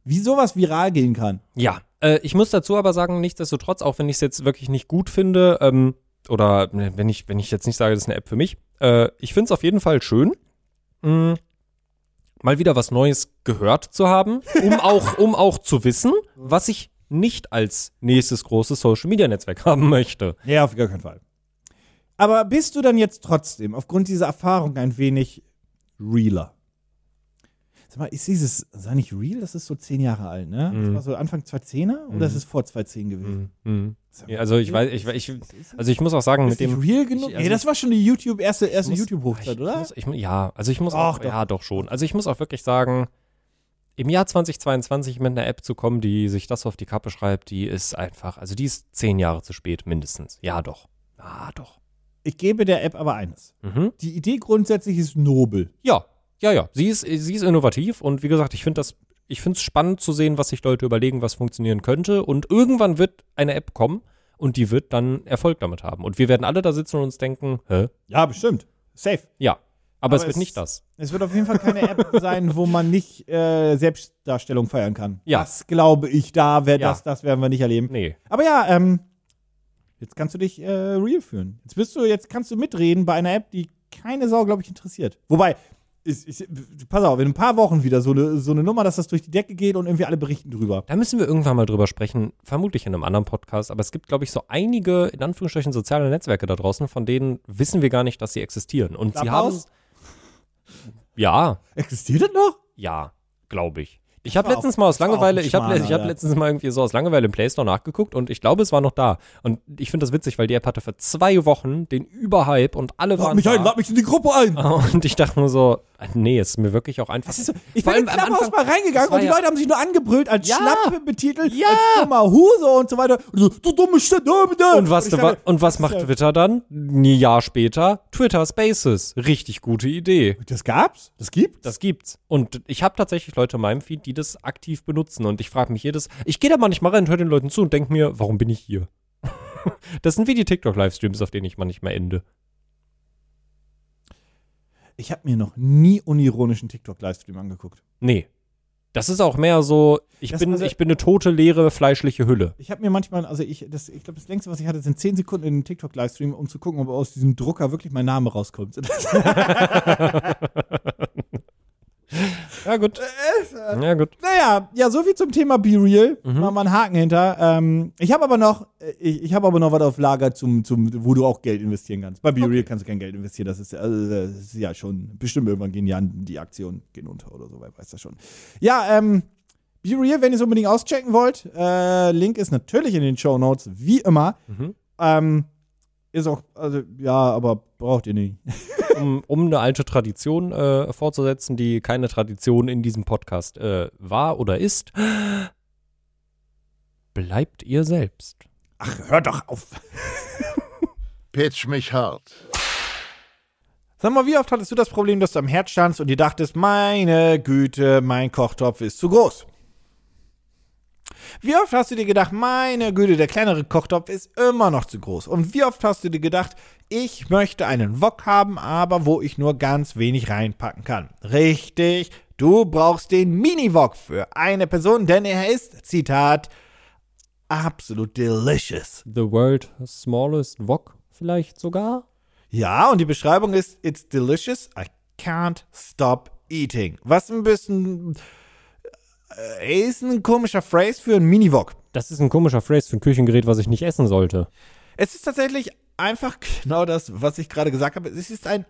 wie sowas viral gehen kann. Ja, äh, ich muss dazu aber sagen, nichtsdestotrotz, auch wenn ich es jetzt wirklich nicht gut finde, ähm, oder ne, wenn ich, wenn ich jetzt nicht sage, das ist eine App für mich, äh, ich finde es auf jeden Fall schön, mh, mal wieder was Neues gehört zu haben, um [laughs] auch, um auch zu wissen, was ich nicht als nächstes großes Social Media Netzwerk haben möchte. Ja, auf gar keinen Fall. Aber bist du dann jetzt trotzdem aufgrund dieser Erfahrung ein wenig realer? Sag mal, ist dieses, sei nicht real, das ist so zehn Jahre alt, ne? Das Mhm. war so Anfang 2010er oder ist es vor 2010 gewesen? Mhm. Ja, also ich weiß, ich, ich, also ich muss auch sagen, ist mit dem real genug? ich- also nee, das war schon die YouTube, erste, erste YouTube-Hochzeit, oder? Muss, ich, ja, also ich muss Doch, auch, doch. ja, doch schon. Also ich muss auch wirklich sagen, im Jahr 2022 mit einer App zu kommen, die sich das auf die Kappe schreibt, die ist einfach, also die ist zehn Jahre zu spät mindestens. Ja, doch. Ja, doch. Ich gebe der App aber eines. Mhm. Die Idee grundsätzlich ist nobel. Ja, ja, ja. Sie ist, sie ist innovativ und wie gesagt, ich finde das, ich finde es spannend zu sehen, was sich Leute überlegen, was funktionieren könnte. Und irgendwann wird eine App kommen und die wird dann Erfolg damit haben. Und wir werden alle da sitzen und uns denken, hä? Ja, bestimmt. Safe. Ja. Aber, Aber es wird es- nicht das. Es wird auf jeden Fall keine App [laughs] sein, wo man nicht äh, Selbstdarstellung feiern kann. Ja. Das glaube ich, da wäre Ja. das, das werden wir nicht erleben. Nee. Aber ja, ähm, jetzt kannst du dich äh, real fühlen. Jetzt bist du, jetzt kannst du mitreden bei einer App, die keine Sau, glaube ich, interessiert. Wobei, ich, ich, pass auf, in ein paar Wochen wieder so eine so eine Nummer, dass das durch die Decke geht und irgendwie alle berichten drüber. Da müssen wir irgendwann mal drüber sprechen, vermutlich in einem anderen Podcast, aber es gibt, glaube ich, so einige, in Anführungsstrichen, soziale Netzwerke da draußen, von denen wissen wir gar nicht, dass sie existieren. Und sie haben. Clubhouse? Ja, Existiert das noch? ja, glaube ich. Ich habe letztens mal aus Langeweile, ich habe ich hab letztens mal irgendwie so aus Langeweile im Play Store nachgeguckt und ich glaube, es war noch da. Und ich finde das witzig, weil die App hatte für zwei Wochen den Überhype und alle Lad waren mich da. ein, lad mich in die Gruppe ein. [laughs] und ich dachte nur so, nee, ist mir wirklich auch einfach. So, ich bin Clubhouse Anfang- mal reingegangen und die ja- Leute haben sich nur angebrüllt, als Ja. Schlappe betitelt, Ja. als dummer Huse und so weiter. Und so, du dumme Stimme. Und was, ich dachte, und was macht Twitter dann? Ein Jahr später, Twitter Spaces. Richtig gute Idee. Das gab's? Das gibt's? Das gibt's. Und ich habe tatsächlich Leute in meinem Feed, die das aktiv benutzen. Und ich frage mich jedes, ich gehe da manchmal rein und höre den Leuten zu und denke mir, warum bin ich hier? [laughs] das sind wie die TikTok-Livestreams, auf denen ich manchmal ende. Ich habe mir noch nie unironischen TikTok-Livestream angeguckt. Nee. Das ist auch mehr so, ich, Das- bin, also- ich bin eine tote, leere, fleischliche Hülle. Ich habe mir manchmal, also ich, das, ich glaube, das längste, was ich hatte, sind 10 Sekunden in einem TikTok-Livestream, um zu gucken, ob aus diesem Drucker wirklich mein Name rauskommt. [laughs] [laughs] Ja, gut. Ja, gut. naja, ja, so viel zum Thema Be Real. Mhm. Machen wir einen Haken hinter. Ähm, ich habe aber noch, äh, ich, ich habe aber noch was auf Lager, zum, zum, wo du auch Geld investieren kannst. Bei Be Real kannst du kein Geld investieren. Das ist, also, das ist ja schon, bestimmt irgendwann gehen ja die Aktionen gehen unter oder so, wer weiß das schon. Ja, ähm, Be Real, wenn ihr es unbedingt auschecken wollt, äh, Link ist natürlich in den Show Notes, wie immer. Mhm. Ähm, ist auch, also, ja, aber braucht ihr nicht. [laughs] Um, um eine alte Tradition äh, fortzusetzen, die keine Tradition in diesem Podcast äh, war oder ist, bleibt ihr selbst. Ach, hör doch auf. [laughs] Pitch mich hart. Sag mal, wie oft hattest du das Problem, dass du am Herd standst und dir dachtest, meine Güte, mein Kochtopf ist zu groß? Wie oft hast du dir gedacht, meine Güte, der kleinere Kochtopf ist immer noch zu groß? Und wie oft hast du dir gedacht, ich möchte einen Wok haben, aber wo ich nur ganz wenig reinpacken kann? Richtig, du brauchst den Mini-Wok für eine Person, denn er ist, Zitat, absolut delicious. The world smallest wok vielleicht sogar? Ja, und die Beschreibung ist, it's delicious, I can't stop eating. Was ein bisschen äh, ist ein komischer Phrase für einen Mini-Wok. Das ist ein komischer Phrase für ein Küchengerät, was ich nicht essen sollte. Es ist tatsächlich einfach genau das, was ich gerade gesagt habe. Es ist ein,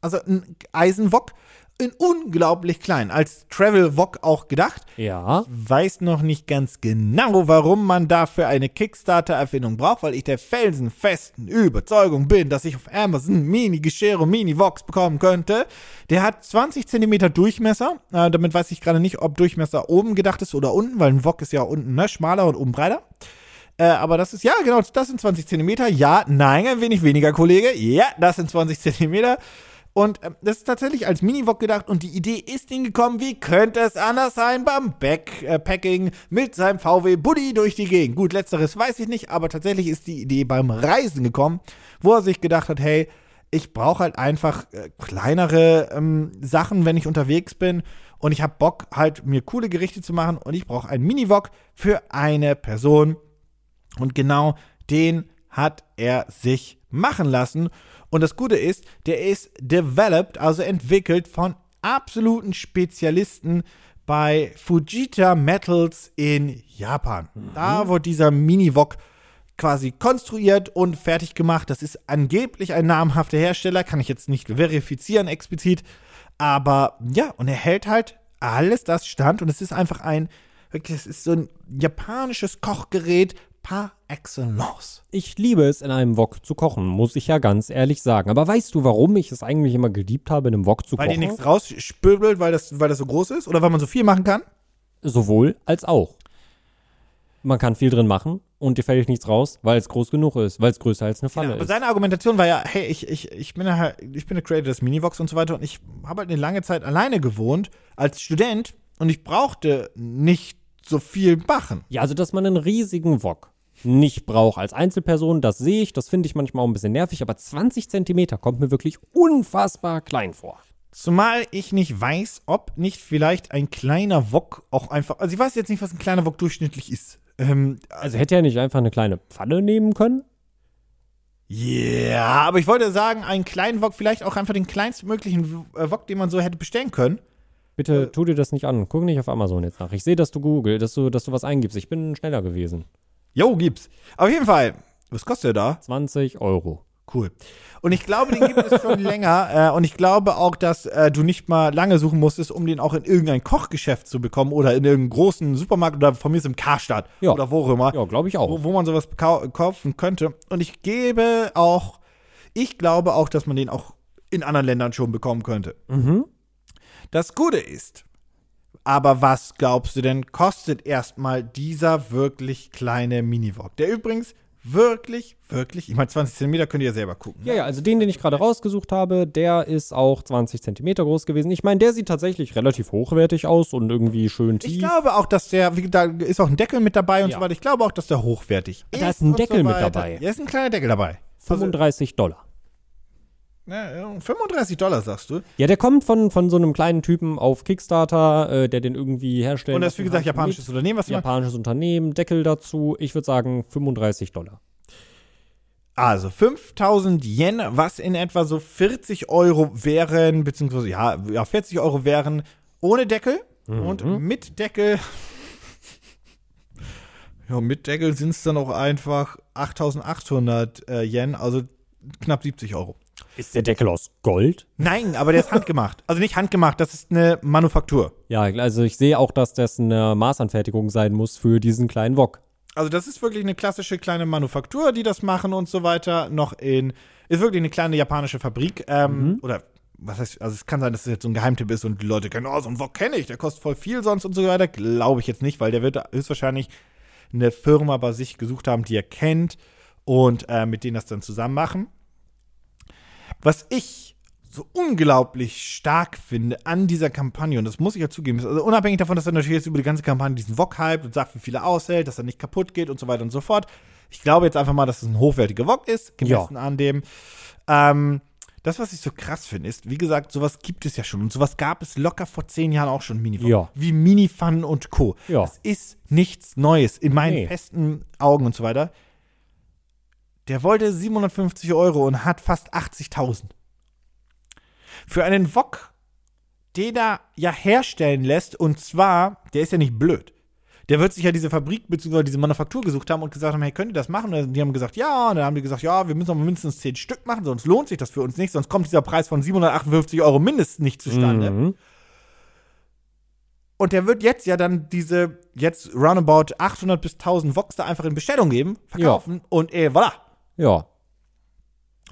also ein Eisenwok in unglaublich klein, als Travel-Wok auch gedacht. Ja. Weiß noch nicht ganz genau, warum man dafür eine Kickstarter-Erfindung braucht, weil ich der felsenfesten Überzeugung bin, dass ich auf Amazon Mini-Geschirr und Mini-Woks bekommen könnte. Der hat 20 cm Durchmesser. Äh, damit weiß ich gerade nicht, ob Durchmesser oben gedacht ist oder unten, weil ein Wok ist ja unten ne, schmaler und oben breiter. Äh, aber das ist, ja, genau, das sind 20 Zentimeter. Ja, nein, ein wenig weniger, Kollege. Ja, das sind 20 Zentimeter. Und ähm, das ist tatsächlich als Mini-Wok gedacht und die Idee ist ihm gekommen, wie könnte es anders sein? Beim Backpacking mit seinem VW Buddy durch die Gegend. Gut, letzteres weiß ich nicht, aber tatsächlich ist die Idee beim Reisen gekommen, wo er sich gedacht hat, hey, ich brauche halt einfach äh, kleinere ähm, Sachen, wenn ich unterwegs bin. Und ich habe Bock halt mir coole Gerichte zu machen. Und ich brauche einen Mini-Wok für eine Person. Und genau den hat er sich machen lassen. Und das Gute ist, der ist developed, also entwickelt von absoluten Spezialisten bei Fujita Metals in Japan. Da wurde dieser Mini-Wok quasi konstruiert und fertig gemacht. Das ist angeblich ein namhafter Hersteller, kann ich jetzt nicht verifizieren explizit. Aber ja, und er hält halt alles, das stand. Und es ist einfach ein, wirklich, es ist so ein japanisches Kochgerät par excellence. Ich liebe es, in einem Wok zu kochen, muss ich ja ganz ehrlich sagen. Aber weißt du, warum ich es eigentlich immer geliebt habe, in einem Wok zu Weil dir kochen? nichts rausspürbelt, weil das, weil das so groß ist? Oder weil man so viel machen kann? Sowohl als auch. Man kann viel drin machen und dir fällt nichts raus, weil es groß genug ist, weil es größer als eine Pfanne Ja, aber ist. seine Argumentation war ja, hey, ich, ich, ich bin halt, ich bin der Creator des Minivox und so weiter und ich habe halt eine lange Zeit alleine gewohnt als Student und ich brauchte nicht so viel machen. Ja, also dass man einen riesigen Wok nicht braucht als Einzelperson, das sehe ich, das finde ich manchmal auch ein bisschen nervig, aber 20 Zentimeter kommt mir wirklich unfassbar klein vor. Zumal ich nicht weiß, ob nicht vielleicht ein kleiner Wok auch einfach, also ich weiß jetzt nicht, was ein kleiner Wok durchschnittlich ist. Ähm, Also hätte er nicht einfach eine kleine Pfanne nehmen können? ja, aber ich wollte sagen, einen kleinen Wok, vielleicht auch einfach den kleinstmöglichen äh, Wok, den man so hätte bestellen können. Bitte tu dir das nicht an. Guck nicht auf Amazon jetzt nach. Ich sehe, dass du Google, dass du, dass du was eingibst. Ich bin schneller gewesen. Jo, gibt's. Auf jeden Fall. Was kostet der da? 20 Euro. Cool. Und ich glaube, den gibt es schon [laughs] länger. Äh, und ich glaube auch, dass äh, du nicht mal lange suchen musstest, um den auch in irgendein Kochgeschäft zu bekommen oder in irgendeinem großen Supermarkt oder von mir ist im Karstadt Ja. oder wo auch immer, Ja, glaube ich auch. wo, wo man sowas kau- kaufen könnte. Und ich gebe auch, ich glaube auch, dass man den auch in anderen Ländern schon bekommen könnte. Mhm. Das Gute ist, aber was glaubst du denn, kostet erstmal dieser wirklich kleine Mini-Wok? Der übrigens wirklich, wirklich, ich meine, 20 Zentimeter könnt ihr ja selber gucken. Ja, ja, also den, den ich gerade rausgesucht habe, der ist auch 20 Zentimeter groß gewesen. Ich meine, der sieht tatsächlich relativ hochwertig aus und irgendwie schön tief. Ich glaube auch, dass der, da ist auch ein Deckel mit dabei und Ja. so weiter. Ich glaube auch, dass der hochwertig ist. Da ist ein Deckel mit weiter. dabei. Ja, ist ein kleiner Deckel dabei. Also, 35 Dollar. Ja, ja, 35 Dollar, sagst du. Ja, der kommt von, von so einem kleinen Typen auf Kickstarter, äh, der den irgendwie herstellt. Und das ist, wie gesagt, japanisches Unternehmen, was. Japanisches Unternehmen, Deckel dazu. Ich würde sagen 35 Dollar. Also 5000 Yen, was in etwa so 40 Euro wären, beziehungsweise ja, ja 40 Euro wären ohne Deckel und mit Deckel. Ja, mit Deckel sind es dann auch einfach 8800 äh, Yen, also knapp 70 Euro. Ist der Deckel aus Gold? Nein, aber der ist handgemacht. Also nicht handgemacht, das ist eine Manufaktur. Ja, also ich sehe auch, dass das eine Maßanfertigung sein muss für diesen kleinen Wok. Also das ist wirklich eine klassische kleine Manufaktur, die das machen und so weiter. Noch in, ist wirklich eine kleine japanische Fabrik. Ähm, Oder was heißt, also es kann sein, dass es jetzt so ein Geheimtipp ist und die Leute kennen, oh, so ein Wok kenne ich, der kostet voll viel sonst und so weiter. Glaube ich jetzt nicht, weil der wird höchstwahrscheinlich eine Firma bei sich gesucht haben, die er kennt und äh, mit denen das dann zusammen machen. Was ich so unglaublich stark finde an dieser Kampagne, und das muss ich ja zugeben, ist also unabhängig davon, dass er natürlich jetzt über die ganze Kampagne diesen Wok hype und sagt, wie viel er aushält, dass er nicht kaputt geht und so weiter und so fort. Ich glaube jetzt einfach mal, dass es ein hochwertiger Wok ist, gemessen an dem. Ähm, das, was ich so krass finde, ist, wie gesagt, sowas gibt es ja schon. Und sowas gab es locker vor zehn Jahren auch schon, Minifun. Ja. Wie Minifun und Co. Ja. Das ist nichts Neues in meinen Nee. festen Augen und so weiter. Der wollte 750 Euro und hat fast 80.000. Für einen Wok, den er ja herstellen lässt, und zwar, der ist ja nicht blöd. Der wird sich ja diese Fabrik bzw. diese Manufaktur gesucht haben und gesagt haben, hey, könnt ihr das machen? Und die haben gesagt, ja. Und dann haben die gesagt, ja, wir müssen aber mindestens 10 Stück machen, sonst lohnt sich das für uns nicht, sonst kommt dieser Preis von 758 Euro mindestens nicht zustande. Mhm. Und der wird jetzt ja dann diese, jetzt roundabout 800 bis 1000 Vox da einfach in Bestellung geben, verkaufen und eh, voilà. Ja.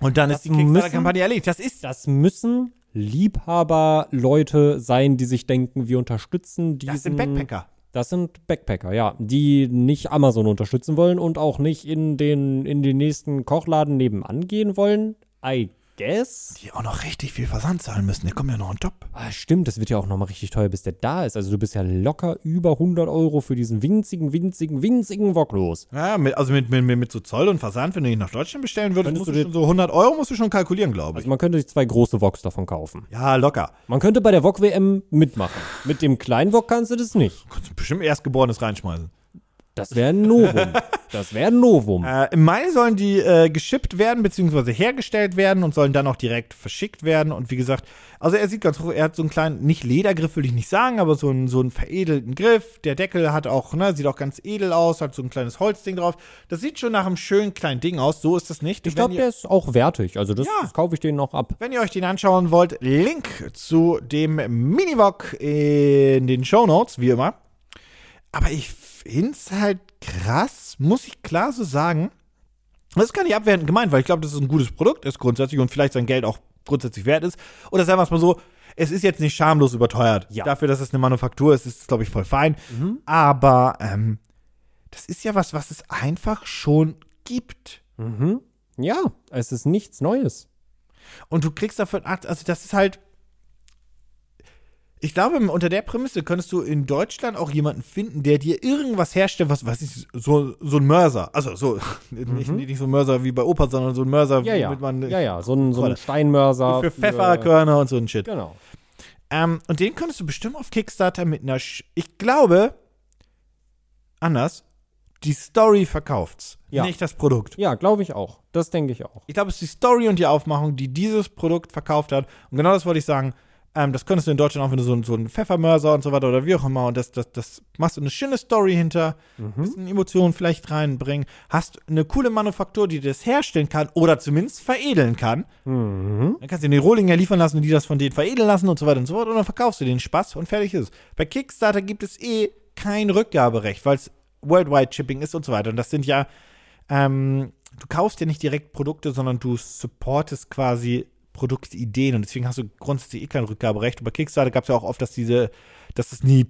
Und dann Das ist die Kickstarter-Kampagne erledigt. Das ist, Das müssen Liebhaber-Leute sein, die sich denken, wir unterstützen diesen. das sind Backpacker. Das sind Backpacker, ja, die nicht Amazon unterstützen wollen und auch nicht in den, in den nächsten Kochladen nebenan gehen wollen. I guess. Die auch noch richtig viel Versand zahlen müssen. Der kommt ja noch on top. Ah, stimmt, das wird ja auch nochmal richtig teuer, bis der da ist. Also du bist ja locker über 100 Euro für diesen winzigen, winzigen, winzigen Wok los. Ja, mit, also mit, mit, mit so Zoll und Versand, wenn du ihn nach Deutschland bestellen würdest, musst du schon so 100 Euro musst du schon kalkulieren, glaube ich. Also man könnte sich zwei große Woks davon kaufen. ja, locker. Man könnte bei der Wok-WM mitmachen. Mit dem kleinen Wok kannst du das nicht. Kannst du bestimmt Erstgeborenes reinschmeißen. Das wäre ein Novum. [laughs] Das wäre ein Novum. Äh, Im Mai sollen die äh, geschippt werden, beziehungsweise hergestellt werden und sollen dann auch direkt verschickt werden. Und wie gesagt, also er sieht ganz hoch, er hat so einen kleinen, nicht Ledergriff will ich nicht sagen, aber so einen, so einen veredelten Griff. Der Deckel hat auch, ne, sieht auch ganz edel aus, hat so ein kleines Holzding drauf. Das sieht schon nach einem schönen kleinen Ding aus, so ist das nicht. Ich glaube, der ist auch wertig. Also das, Ja. das kaufe ich den noch ab. Wenn ihr euch den anschauen wollt, Link zu dem Minivok in den Show Notes, wie immer. Aber ich finde es halt krass, muss ich klar so sagen. Das ist gar nicht abwertend gemeint, weil ich glaube, das ist ein gutes Produkt, ist grundsätzlich und vielleicht sein Geld auch grundsätzlich wert ist. Oder sagen wir es mal so, es ist jetzt nicht schamlos überteuert. Ja. Dafür, dass es eine Manufaktur ist, ist es, glaube ich, voll fein. Aber ähm, das ist ja was, was es einfach schon gibt. Mhm. Ja, es ist nichts Neues. Und du kriegst dafür, also das ist halt, ich glaube, unter der Prämisse könntest du in Deutschland auch jemanden finden, der dir irgendwas herstellt, was, was ist, so, so ein Mörser. Also so, [laughs] nicht, nicht so ein Mörser wie bei Opa, sondern so ein Mörser, Ja, ja. man ja, ja. So ein, so ein. Steinmörser. für Pfefferkörner und so ein Shit. Genau. Ähm, und den könntest du bestimmt auf Kickstarter mit einer, Sch ich glaube, anders, die Story verkauft's, Ja. nicht das Produkt. Ja, glaube ich auch. Das denke ich auch. Ich glaube, es ist die Story und die Aufmachung, die dieses Produkt verkauft hat. Und genau das wollte ich sagen. Ähm, das könntest du in Deutschland auch, wenn du so, so einen Pfeffermörser und so weiter oder wie auch immer. Und das, das, das machst du eine schöne Story hinter, bisschen Emotionen vielleicht reinbringen, hast eine coole Manufaktur, die das herstellen kann oder zumindest veredeln kann. Mhm. Dann kannst du den Rohlinger liefern lassen und die das von denen veredeln lassen und so weiter und so fort. Und dann verkaufst du den Spaß und fertig ist es. Bei Kickstarter gibt es eh kein Rückgaberecht, weil es Worldwide Shipping ist und so weiter. Und das sind ja, ähm, du kaufst ja nicht direkt Produkte, sondern du supportest quasi Produktideen und deswegen hast du grundsätzlich eh kein Rückgaberecht. Und bei Kickstarter gab es ja auch oft, dass diese, dass es nie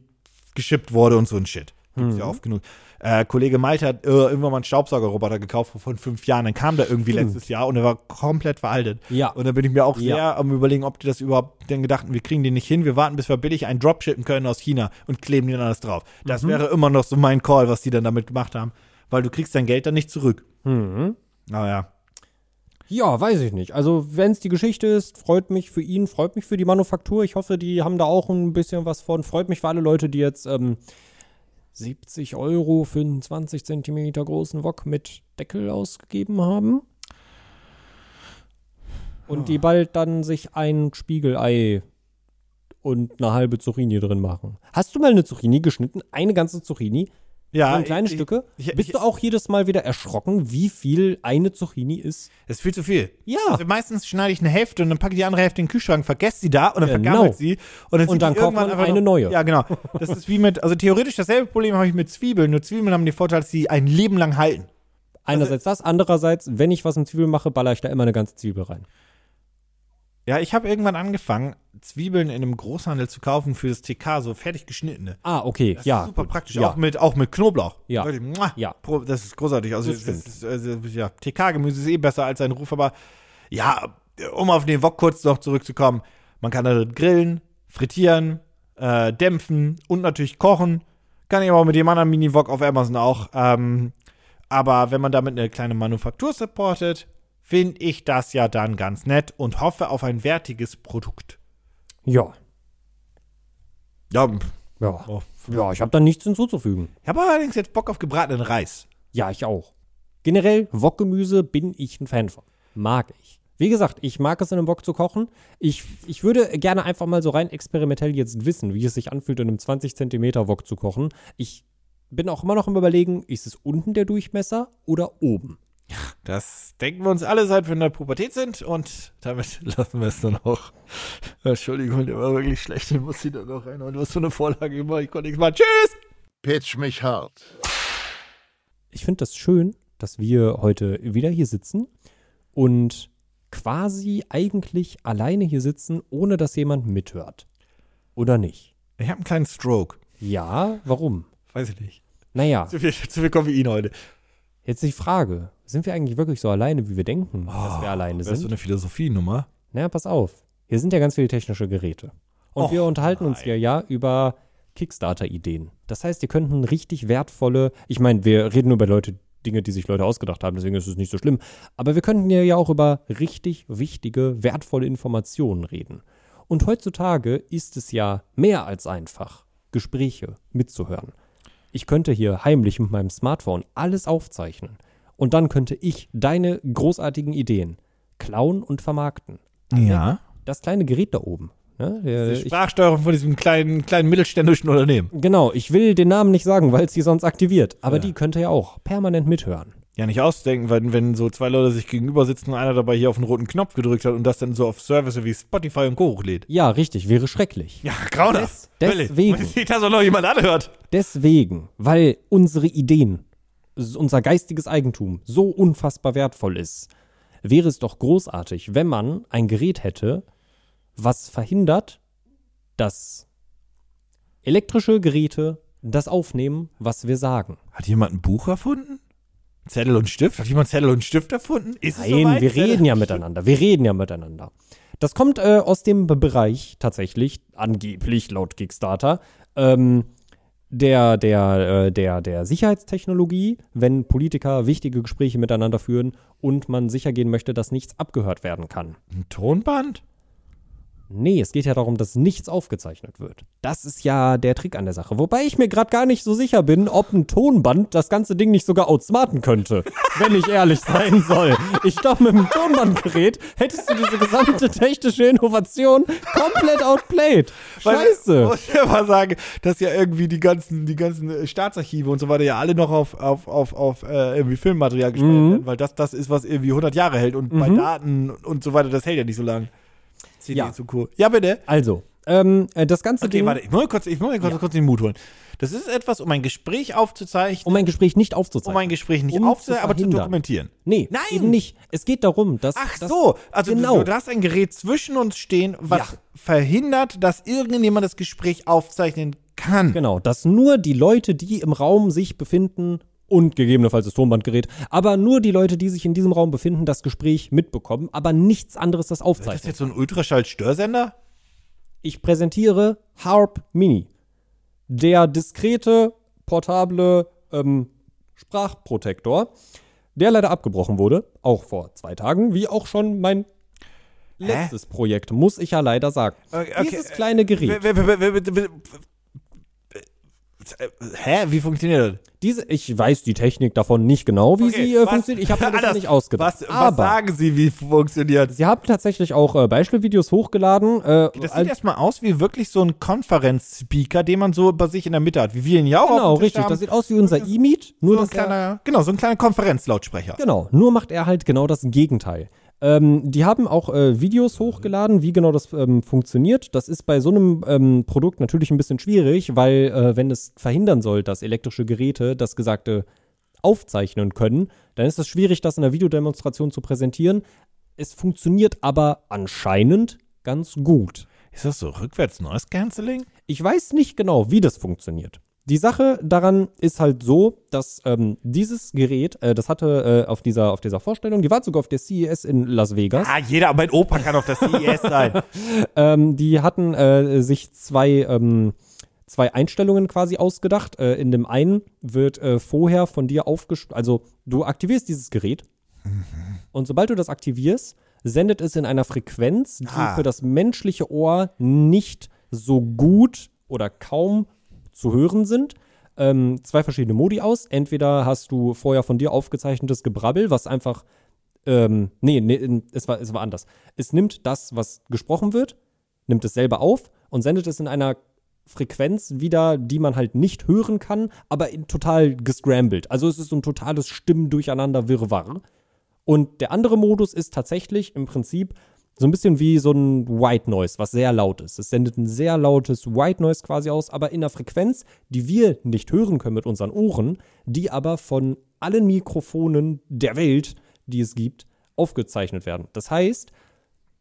geschippt wurde und so ein Shit. Gibt's ja oft genug. Äh, Kollege Malte hat äh, irgendwann mal einen Staubsaugerroboter gekauft vor von fünf Jahren. Dann kam der irgendwie letztes Jahr und er war komplett veraltet. Ja. Und da bin ich mir auch Ja. sehr am überlegen, ob die das überhaupt denn gedachten, wir kriegen den nicht hin, wir warten, bis wir billig einen Dropshippen können aus China und kleben den alles drauf. Das Mhm. wäre immer noch so mein Call, was die dann damit gemacht haben. Weil du kriegst dein Geld dann nicht zurück. Mhm. Naja. Ja, weiß ich nicht. Also, wenn es die Geschichte ist, freut mich für ihn, freut mich für die Manufaktur. Ich hoffe, die haben da auch ein bisschen was von. Freut mich für alle Leute, die jetzt ähm, 70 Euro für einen 20 Zentimeter großen Wok mit Deckel ausgegeben haben. Und die bald dann sich ein Spiegelei und eine halbe Zucchini drin machen. Hast du mal eine Zucchini geschnitten? Eine ganze Zucchini? Ja, so in kleine ich- Stücke? ich- Bist ich- du auch jedes Mal wieder erschrocken, wie viel eine Zucchini ist? Das ist viel zu viel. Ja. Also meistens schneide ich eine Hälfte und dann packe ich die andere Hälfte in den Kühlschrank, vergesse sie da und dann Genau. vergammelt sie. Und dann, Und dann kauft man eine noch, neue. Ja, genau. Das ist wie mit, also theoretisch dasselbe Problem habe ich mit Zwiebeln. Nur Zwiebeln haben den Vorteil, dass sie ein Leben lang halten. Einerseits das, andererseits, wenn ich was in Zwiebeln mache, baller ich da immer eine ganze Zwiebel rein. Ja, ich habe irgendwann angefangen, Zwiebeln in einem Großhandel zu kaufen für das TK, so fertig geschnittene. Ah, okay, Das ja. ist super gut. praktisch, Ja. auch mit, auch mit Knoblauch. Ja. Ja. Das ist großartig. Also, Das das ist, also ja, TK-Gemüse ist eh besser als ein Ruf, aber ja, um auf den Wok kurz noch zurückzukommen, man kann da grillen, frittieren, äh, dämpfen und natürlich kochen. Kann ich aber auch mit dem anderen Mini-Wok auf Amazon auch. Ähm, aber wenn man damit eine kleine Manufaktur supportet, finde ich das ja dann ganz nett und hoffe auf ein wertiges Produkt. Ja. Ja, Ja. oh. Ja, ich habe da nichts hinzuzufügen. ich habe allerdings jetzt Bock auf gebratenen Reis. Ja, ich auch. Generell, Wokgemüse bin ich ein Fan von. Mag ich. Wie gesagt, ich mag es in einem Wok zu kochen. Ich, ich würde gerne einfach mal so rein experimentell jetzt wissen, wie es sich anfühlt, in einem 20 Zentimeter Wok zu kochen. Ich bin auch immer noch im Überlegen, ist es unten der Durchmesser oder oben? Das denken wir uns alle, seit wir in der Pubertät sind und damit [laughs] lassen wir es dann auch. Entschuldigung, der war wirklich schlecht, den muss ich dann noch rein. Und du hast so eine Vorlage immer, ich konnte nichts machen. Tschüss! Pitch mich hart. Ich finde das schön, dass wir heute wieder hier sitzen und quasi eigentlich alleine hier sitzen, ohne dass jemand mithört. Oder nicht? Ich habe einen kleinen Stroke. Ja, warum? Weiß ich nicht. Naja, Zu viel, zu viel Koffein heute. Jetzt die Frage, sind wir eigentlich wirklich so alleine, wie wir denken, dass wir alleine Das ist so sind? eine Philosophienummer. Naja, pass auf. Hier sind ja ganz viele technische Geräte. Und Och, wir unterhalten uns nein. hier ja über Kickstarter-Ideen. Das heißt, ihr könnten richtig wertvolle, ich meine, wir reden nur über Leute, Dinge, die sich Leute ausgedacht haben, deswegen ist es nicht so schlimm. Aber wir könnten hier ja auch über richtig wichtige, wertvolle Informationen reden. Und heutzutage ist es ja mehr als einfach, Gespräche mitzuhören. Ich könnte hier heimlich mit meinem Smartphone alles aufzeichnen. Und dann könnte ich deine großartigen Ideen klauen und vermarkten. Ja. Das kleine Gerät da oben. Ne? Der, Die ich, Sprachsteuerung von diesem kleinen, kleinen mittelständischen Unternehmen. genau, ich will den Namen nicht sagen, weil es sie sonst aktiviert. Aber die könnte ja auch permanent mithören. Ja, nicht ausdenken, weil wenn so zwei Leute sich gegenüber sitzen und einer dabei hier auf den roten Knopf gedrückt hat und das dann so auf Services wie Spotify und Co. hochlädt. Ja, richtig, wäre schrecklich. Ja, grauenhaft. Des- deswegen. Und Nicht, dass auch noch jemand anhört. Deswegen, weil unsere Ideen, unser geistiges Eigentum so unfassbar wertvoll ist, wäre es doch großartig, wenn man ein Gerät hätte, was verhindert, dass elektrische Geräte das aufnehmen, was wir sagen. Hat jemand ein Buch erfunden? Zettel und Stift? Hat jemand Zettel und Stift erfunden? Ist Nein, soweit? wir Zettel reden ja miteinander. Wir reden ja miteinander. Das kommt äh, aus dem Be- Bereich tatsächlich, angeblich laut Kickstarter, ähm, der, der, äh, der, der Sicherheitstechnologie, wenn Politiker wichtige Gespräche miteinander führen und man sicher gehen möchte, dass nichts abgehört werden kann. Ein Tonband? Nee, es geht ja darum, dass nichts aufgezeichnet wird. Das ist ja der Trick an der Sache. Wobei ich mir gerade gar nicht so sicher bin, ob ein Tonband das ganze Ding nicht sogar outsmarten könnte. [laughs] wenn ich ehrlich sein soll. Ich glaube, mit dem Tonbandgerät hättest du diese gesamte technische Innovation komplett outplayed. Scheiße. Muss ich mal sagen, dass ja irgendwie die ganzen, die ganzen äh, Staatsarchive und so weiter ja alle noch auf, auf, auf, auf äh, irgendwie Filmmaterial gespeichert Mhm. werden, weil das das ist, was irgendwie 100 Jahre hält und bei Daten und so weiter, das hält ja nicht so lang. CD Ja. zu cool. Ja, bitte. Also, ähm, äh, das ganze Okay, Ding, warte, ich muss mir kurz, ich muss kurz, kurz den Mut holen. Das ist etwas, um ein Gespräch aufzuzeichnen, um ein Gespräch nicht aufzuzeichnen. um ein Gespräch nicht Um aufzuzeichnen, zu aber zu dokumentieren. Nee, Nein. eben nicht. Es geht darum, dass. Ach dass, so, also genau. du, du hast ein Gerät zwischen uns stehen, was Ja. verhindert, dass irgendjemand das Gespräch aufzeichnen kann. Genau, dass nur die Leute, die im Raum sich befinden und gegebenenfalls das Tonbandgerät, aber nur die Leute, die sich in diesem Raum befinden, das Gespräch mitbekommen, aber nichts anderes das Ist das aufzeichnet. jetzt so ein Ultraschall-Störsender? Ich präsentiere Harp Mini. Der diskrete, portable ähm, Sprachprotektor, der leider abgebrochen wurde, auch vor zwei Tagen, wie auch schon mein letztes Projekt, muss ich ja leider sagen. Okay, okay, Dieses kleine Gerät. W- Hä? Wie funktioniert das? Diese, ich weiß die Technik davon nicht genau, wie Okay, sie äh, was- funktioniert. Ich habe mir das Anders. nicht ausgedacht. Was, was Aber sagen Sie, wie funktioniert? sie haben tatsächlich auch äh, Beispielvideos hochgeladen. Äh, Das sieht erstmal aus wie wirklich so ein Konferenzspeaker, den man so bei sich in der Mitte hat. Wie wir ihn ja auch genau, richtig. haben. Das sieht aus wie unser E-Meet, nur so ein er, genau, so ein kleiner Konferenzlautsprecher. Genau, nur macht er halt genau das Gegenteil. Ähm, die haben auch äh, Videos hochgeladen, wie genau das ähm, funktioniert. Das ist bei so einem ähm, Produkt natürlich ein bisschen schwierig, weil äh, wenn es verhindern soll, dass elektrische Geräte das Gesagte aufzeichnen können, dann ist es schwierig, das in einer Videodemonstration zu präsentieren. Es funktioniert aber anscheinend ganz gut. Ist das so rückwärts Noise Cancelling? Ich weiß nicht genau, wie das funktioniert. Die Sache daran ist halt so, dass ähm, dieses Gerät, äh, das hatte äh, auf, dieser, auf dieser Vorstellung, die war sogar auf der CES in Las Vegas. Ah, jeder, mein Opa kann auf das CES sein. [laughs] Ähm, die hatten äh, sich zwei, ähm, zwei Einstellungen quasi ausgedacht. Äh, in dem einen wird äh, vorher von dir aufgespielt, also du aktivierst dieses Gerät und sobald du das aktivierst, sendet es in einer Frequenz, die Ah. für das menschliche Ohr nicht so gut oder kaum zu hören sind. Ähm, zwei verschiedene Modi aus. Entweder hast du vorher von dir aufgezeichnetes Gebrabbel, was einfach ähm, nee, nee, es war, es war anders. Es nimmt das, was gesprochen wird, nimmt es selber auf und sendet es in einer Frequenz wieder, die man halt nicht hören kann, aber total gescrambled. Also es ist so ein totales Stimmendurcheinander Wirrwarr. Und der andere Modus ist tatsächlich im Prinzip so ein bisschen wie so ein White Noise, was sehr laut ist. Es sendet ein sehr lautes White Noise quasi aus, aber in einer Frequenz, die wir nicht hören können mit unseren Ohren, die aber von allen Mikrofonen der Welt, die es gibt, aufgezeichnet werden. Das heißt,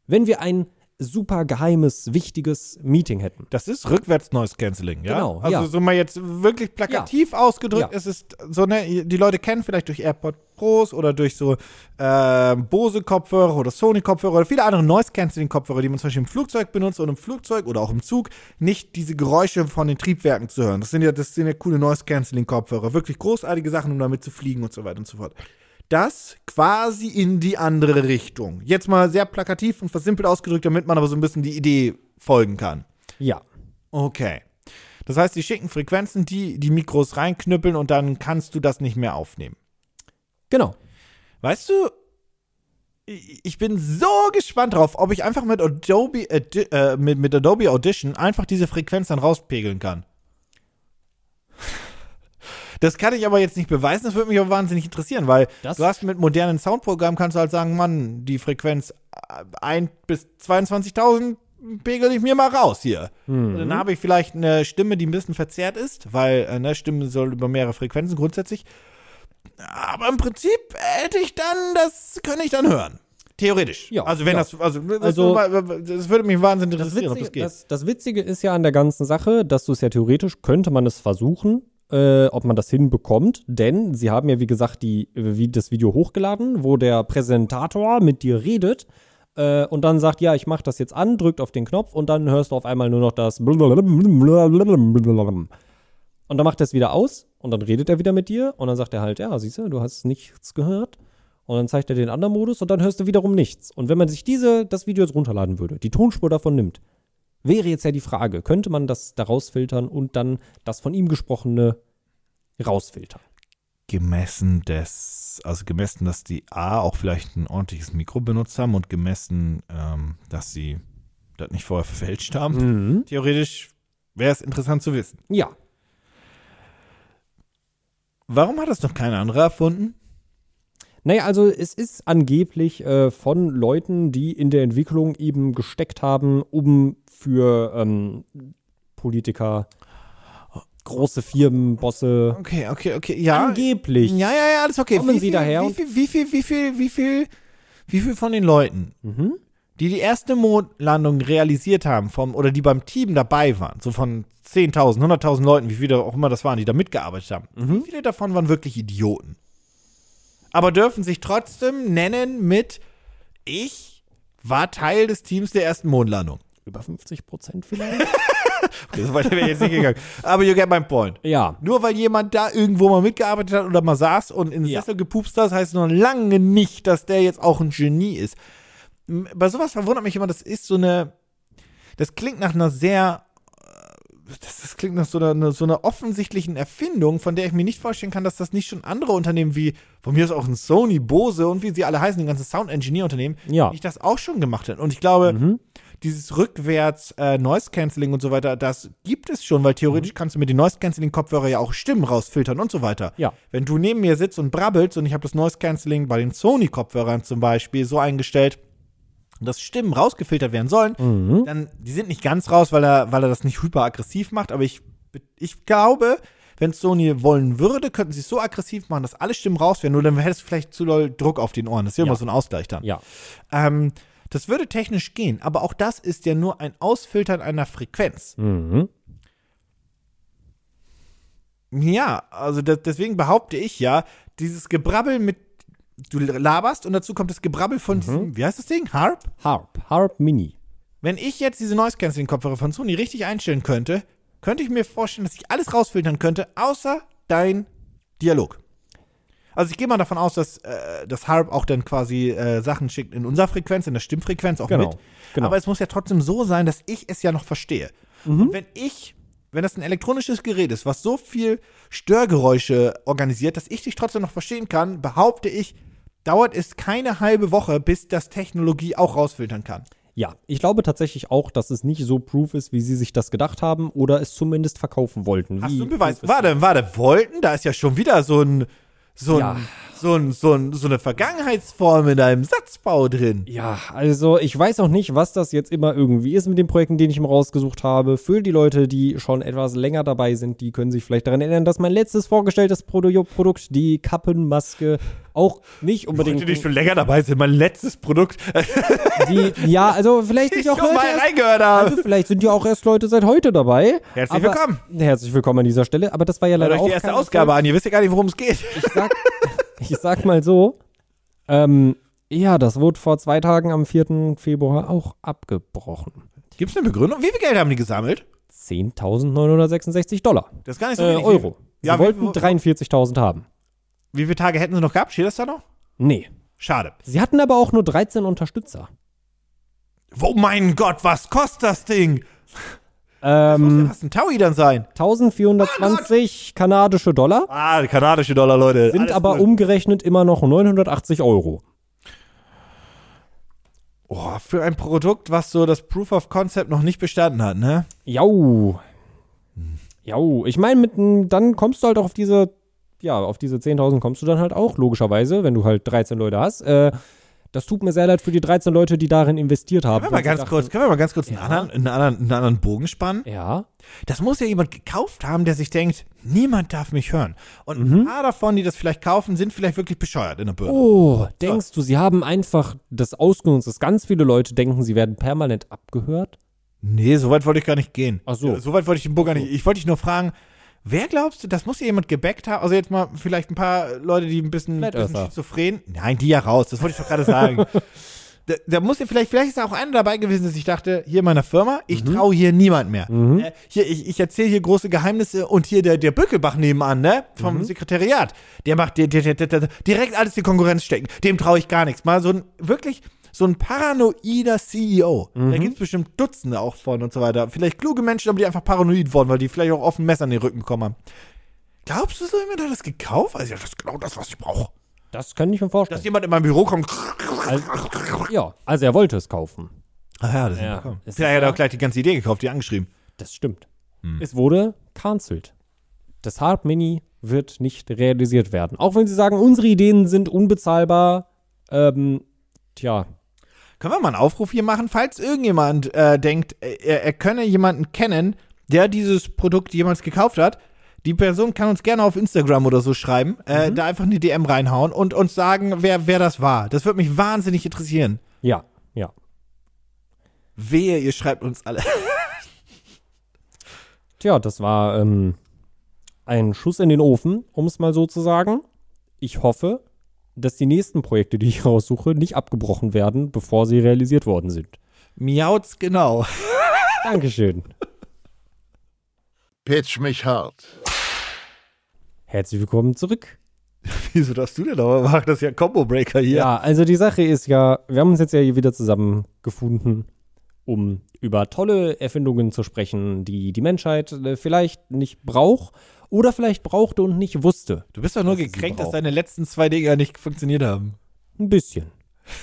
wenn wir ein super geheimes, wichtiges Meeting hätten, Das ist rückwärts Noise Cancelling, ja? Genau, Also ja. so mal jetzt wirklich plakativ ausgedrückt, Ja. es ist so, ne, die Leute kennen vielleicht durch AirPod Pros oder durch so äh, Bose Kopfhörer oder Sony Kopfhörer oder viele andere Noise Cancelling Kopfhörer, die man zum Beispiel im Flugzeug benutzt und im Flugzeug oder auch im Zug nicht diese Geräusche von den Triebwerken zu hören. Das sind ja, das sind ja coole Noise Cancelling Kopfhörer, wirklich großartige Sachen, um damit zu fliegen und so weiter und so fort. Das quasi in die andere Richtung. Jetzt mal sehr plakativ und versimpelt ausgedrückt, damit man aber so ein bisschen die Idee folgen kann. ja, Okay. Das heißt, die schicken Frequenzen, die die Mikros reinknüppeln und dann kannst du das nicht mehr aufnehmen. genau. Weißt du, ich bin so gespannt drauf, ob ich einfach mit Adobe, äh, mit, mit Adobe Audition einfach diese Frequenz dann rauspegeln kann. Das kann ich aber jetzt nicht beweisen, das würde mich aber wahnsinnig interessieren, weil Das- du hast mit modernen Soundprogrammen kannst du halt sagen, Mann, die Frequenz äh, 1 bis 22.000 pegel ich mir mal raus hier. Und dann habe ich vielleicht eine Stimme, die ein bisschen verzerrt ist, weil äh, ne, Stimme soll über mehrere Frequenzen grundsätzlich. Aber im Prinzip hätte ich dann, das könnte ich dann hören. Theoretisch. Ja, also wenn ja. das, also, das, Also- das würde mich wahnsinnig Das interessieren, ob das Witzige, geht. das, das Witzige ist ja an der ganzen Sache, dass du es ja theoretisch, könnte man es versuchen, äh, ob man das hinbekommt, denn sie haben ja, wie gesagt, die, wie das Video hochgeladen, wo der Präsentator mit dir redet äh, und dann sagt, ja, ich mach das jetzt an, drückt auf den Knopf und dann hörst du auf einmal nur noch das und dann macht er es wieder aus und dann redet er wieder mit dir und dann sagt er halt, ja, siehst du, du hast nichts gehört. Und dann zeigt er den anderen Modus und dann hörst du wiederum nichts. Und wenn man sich diese, das Video jetzt runterladen würde, die Tonspur davon nimmt, wäre jetzt ja die Frage, könnte man das da rausfiltern und dann das von ihm gesprochene rausfiltern? gemessen des, also gemessen, dass die A auch vielleicht ein ordentliches Mikro benutzt haben und gemessen, ähm, dass sie das nicht vorher verfälscht haben. Mhm. Theoretisch wäre es interessant zu wissen. Ja. Warum hat das noch kein anderer erfunden? Naja, also es ist angeblich äh, von Leuten, die in der Entwicklung eben gesteckt haben, um für ähm, Politiker, große Firmen, Bosse, Okay, okay, okay, ja. angeblich. Ja, ja, ja, alles okay. Kommen wie Sie viel, daher Wie viel, wie viel, wie viel, wie viel, wie viel von den Leuten, Mhm. die die erste Mondlandung realisiert haben, vom, oder die beim Team dabei waren, so von 10.000, 100.000 Leuten, wie viele auch immer das waren, die da mitgearbeitet haben, Mhm. wie viele davon waren wirklich Idioten? Aber dürfen sich trotzdem nennen mit, ich war Teil des Teams der ersten Mondlandung. Über 50 Prozent vielleicht? [laughs] Okay, so weit wäre jetzt nicht gegangen. Aber you get my point. ja. Nur weil jemand da irgendwo mal mitgearbeitet hat oder mal saß und in den Ja. Sessel gepupst hat, heißt noch lange nicht, dass der jetzt auch ein Genie ist. Bei sowas verwundert mich immer, das ist so eine, das klingt nach einer sehr, das, das klingt nach so einer, so einer offensichtlichen Erfindung, von der ich mir nicht vorstellen kann, dass das nicht schon andere Unternehmen wie, von mir ist auch ein Sony, Bose und wie sie alle heißen, die ganzen Sound-Engineer-Unternehmen, Ja. nicht das auch schon gemacht hätten. Und ich glaube, Mhm. dieses rückwärts äh, Noise Cancelling und so weiter, das gibt es schon, weil theoretisch kannst du mit den Noise Cancelling Kopfhörer ja auch Stimmen rausfiltern und so weiter. Ja. Wenn du neben mir sitzt und brabbelst und ich habe das Noise Cancelling bei den Sony Kopfhörern zum Beispiel so eingestellt, dass Stimmen rausgefiltert werden sollen, Mhm. dann die sind nicht ganz raus, weil er weil er das nicht hyperaggressiv macht, aber ich ich glaube, wenn Sony wollen würde, könnten sie es so aggressiv machen, dass alle Stimmen raus wären, nur dann hättest du vielleicht zu doll Druck auf den Ohren. Das ist ja immer so ein Ausgleich dann. Ja. Ähm, das würde technisch gehen, aber auch das ist ja nur ein Ausfiltern einer Frequenz. Mhm. Ja, also das, deswegen behaupte ich ja, dieses Gebrabbel mit, du laberst und dazu kommt das Gebrabbel von diesem, wie heißt das Ding? Harp? Harp. Harp Mini. Wenn ich jetzt diese Noise Cancelling Kopfhörer von Sony richtig einstellen könnte, könnte ich mir vorstellen, dass ich alles rausfiltern könnte, außer dein Dialog. Also ich gehe mal davon aus, dass äh, das Harp auch dann quasi äh, Sachen schickt in unserer Frequenz, in der Stimmfrequenz auch Genau, mit. genau. Aber es muss ja trotzdem so sein, dass ich es ja noch verstehe. Mhm. Und wenn ich, wenn das ein elektronisches Gerät ist, was so viel Störgeräusche organisiert, dass ich dich trotzdem noch verstehen kann, behaupte ich, dauert es keine halbe Woche, bis das Technologie auch rausfiltern kann. Ja, ich glaube tatsächlich auch, dass es nicht so proof ist, wie sie sich das gedacht haben oder es zumindest verkaufen wollten. Hast du einen Beweis? Warte, warte, wollten? Da ist ja schon wieder so ein, so ein, Ja. so ein, so ein, so eine Vergangenheitsform in deinem Satzbau drin. Ja, also ich weiß auch nicht, was das jetzt immer irgendwie ist mit den Projekten, die ich mir rausgesucht habe. Für die Leute, die schon etwas länger dabei sind, die können sich vielleicht daran erinnern, dass mein letztes vorgestelltes Produ Produkt, die Kappenmaske, auch nicht unbedingt. Leute, die schon länger dabei sind, mein letztes Produkt, [laughs] die, ja, also vielleicht sind ja auch schon mal erst, reingehört habe. also vielleicht sind ja auch erst Leute seit heute dabei. Herzlich aber, willkommen. Herzlich willkommen an dieser Stelle. Aber das war ja Hört leider euch auch die erste Ausgabe Erfolg. an, ihr wisst ja gar nicht, worum es geht. Ich sag, [laughs] ich sag mal so, ähm, ja, das wurde vor zwei Tagen am 4. Februar auch abgebrochen. Gibt es eine Begründung? Wie viel Geld haben die gesammelt? 10.966 Dollar. Das ist gar nicht so Äh, wenig. Euro. Sie Ja, wollten wo- 43.000 haben. Wie viele Tage hätten sie noch gehabt? Steht das da noch? Nee. Schade. Sie hatten aber auch nur 13 Unterstützer. Oh mein Gott, was kostet das Ding? Muss Ähm, ja fast ein Taui dann sein. 1420 kanadische Dollar Ah, kanadische Dollar, Leute. sind Alles aber gut. umgerechnet immer noch 980 Euro. Oh, für ein Produkt, was so das Proof of Concept noch nicht bestanden hat, ne? Jau. Jau. Ich meine, mit n- dann kommst du halt auch auf diese, ja, auf diese 10.000 kommst du dann halt auch, logischerweise, wenn du halt 13 Leute hast. Äh, das tut mir sehr leid für die 13 Leute, die darin investiert haben. Können wir mal ganz dachten, kurz, können wir mal ganz kurz einen, Ja. anderen, einen, anderen, einen anderen Bogen spannen? Ja. Das muss ja jemand gekauft haben, der sich denkt, niemand darf mich hören. Und Mhm. ein paar davon, die das vielleicht kaufen, sind vielleicht wirklich bescheuert in der Birne. Oh, denkst du, sie haben einfach das ausgenutzt, dass ganz viele Leute denken, sie werden permanent abgehört? Nee, so weit wollte ich gar nicht gehen. Ach so. So weit wollte ich den Bogen gar nicht. Ich wollte dich nur fragen, wer glaubst du, das muss ja jemand gebackt haben? Also jetzt mal vielleicht ein paar Leute, die ein bisschen, bisschen schizophren. Nein, die ja raus, das wollte ich doch gerade sagen. [laughs] Da, da muss ja vielleicht, vielleicht ist auch einer dabei gewesen, dass ich dachte, hier in meiner Firma, ich Mhm. traue hier niemand mehr. Äh, hier, ich, ich erzähle hier große Geheimnisse und hier der, der Böckelbach nebenan, ne, vom Mhm. Sekretariat, der macht der, der, der, direkt alles die Konkurrenz stecken. Dem traue ich gar nichts. Mal so ein, wirklich, so ein paranoider CEO. Mhm. Da gibt es bestimmt Dutzende auch von und so weiter. Vielleicht kluge Menschen, aber die einfach paranoid wurden, weil die vielleicht auch offen Messer in den Rücken bekommen haben. Glaubst du, so jemand hat das gekauft? Also, ja, das ist genau das, was ich brauche. Das kann ich mir vorstellen. Dass jemand in mein Büro kommt. Also, ja, also er wollte es kaufen. Ach ja, das ist Ja, es Vielleicht ist hat er ja- auch gleich die ganze Idee gekauft, die angeschrieben. Das stimmt. Es wurde cancelled. Das Harp Mini wird nicht realisiert werden. Auch wenn sie sagen, unsere Ideen sind unbezahlbar. Ähm, tja, Können wir mal einen Aufruf hier machen, falls irgendjemand äh, denkt, er, er könne jemanden kennen, der dieses Produkt jemals gekauft hat. Die Person kann uns gerne auf Instagram oder so schreiben, äh, da einfach eine DM reinhauen und uns sagen, wer, wer das war. Das würde mich wahnsinnig interessieren. ja, ja. Wehe, ihr schreibt uns alle. [laughs] Tja, das war ähm, ein Schuss in den Ofen, um es mal so zu sagen. Ich hoffe, dass die nächsten Projekte, die ich [laughs] raussuche, nicht abgebrochen werden, bevor sie realisiert worden sind. Miauts genau. [laughs] Dankeschön. Pitch mich hart. Herzlich willkommen zurück. [laughs] Wieso darfst du denn aber machen? Das ist ja ein Combo-Breaker hier. Ja, also die Sache ist ja, wir haben uns jetzt ja hier wieder zusammengefunden, um über tolle Erfindungen zu sprechen, die die Menschheit äh, vielleicht nicht braucht oder vielleicht brauchte und nicht wusste. Du bist doch nur gekränkt, dass deine letzten zwei Dinger nicht funktioniert haben. Ein bisschen.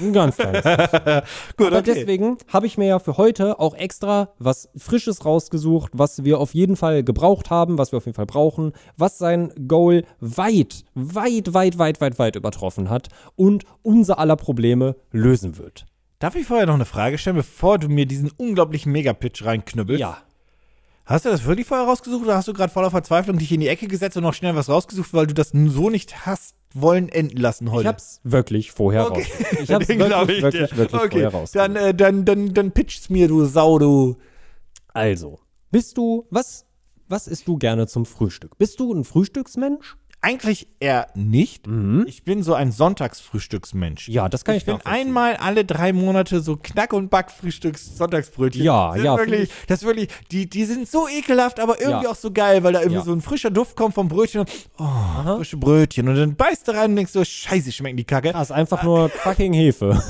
Ein ganz kleines. [laughs] Gut, Aber deswegen habe ich mir ja für heute auch extra was Frisches rausgesucht, was wir auf jeden Fall gebraucht haben, was wir auf jeden Fall brauchen, was sein Goal weit, weit, weit, weit, weit, weit übertroffen hat und unser aller Probleme lösen wird. Darf ich vorher noch eine Frage stellen, bevor du mir diesen unglaublichen Megapitch reinknüppelst? Ja. Hast du das wirklich vorher rausgesucht oder hast du gerade voller Verzweiflung dich in die Ecke gesetzt und noch schnell was rausgesucht, weil du das so nicht hast wollen enden lassen heute? Ich hab's wirklich vorher Okay. raus. [laughs] Ich hab's Den wirklich, ich wirklich, dir. wirklich okay. vorher raus. Dann, äh, dann, dann, dann pitch's mir, du Sau, du. Also, bist du, was, was isst du gerne zum Frühstück? Bist du ein Frühstücksmensch? Eigentlich eher nicht. Ich bin so ein Sonntagsfrühstücksmensch. Ja, das kann ich, Ich bin einmal alle drei Monate so Knack- und Back-Frühstücks-Sonntagsbrötchen. Ja, Das sind ja, Wirklich, das ist wirklich, die, die sind so ekelhaft, aber irgendwie Ja. auch so geil, weil da irgendwie Ja. so ein frischer Duft kommt vom Brötchen. Oh, frische Brötchen. Und dann beißt du rein und denkst so, scheiße, schmecken die Kacke. Das ist einfach nur fucking Hefe. [laughs]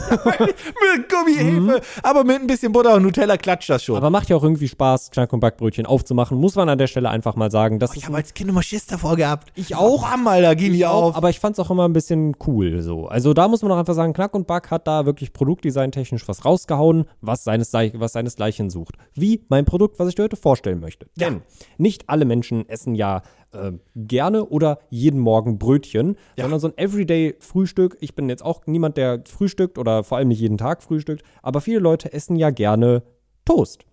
mit Gummihefe, aber mit ein bisschen Butter und Nutella klatscht das schon. Aber macht ja auch irgendwie Spaß, Knack- und Backbrötchen aufzumachen. Muss man an der Stelle einfach mal sagen. Das ich ist habe als Kind immer Schiss davor gehabt. Ich auch. Bam, Alter, gehen die auf. aber ich fand's auch immer ein bisschen cool so. Also da muss man auch einfach sagen, Knack und Back hat da wirklich produktdesigntechnisch was rausgehauen, was, seines, was seinesgleichen sucht. Wie mein Produkt, was ich dir heute vorstellen möchte. Denn nicht alle Menschen essen ja äh, gerne oder jeden Morgen Brötchen, sondern so ein Everyday-Frühstück. Ich bin jetzt auch niemand, der frühstückt oder vor allem nicht jeden Tag frühstückt, aber viele Leute essen ja gerne Toast.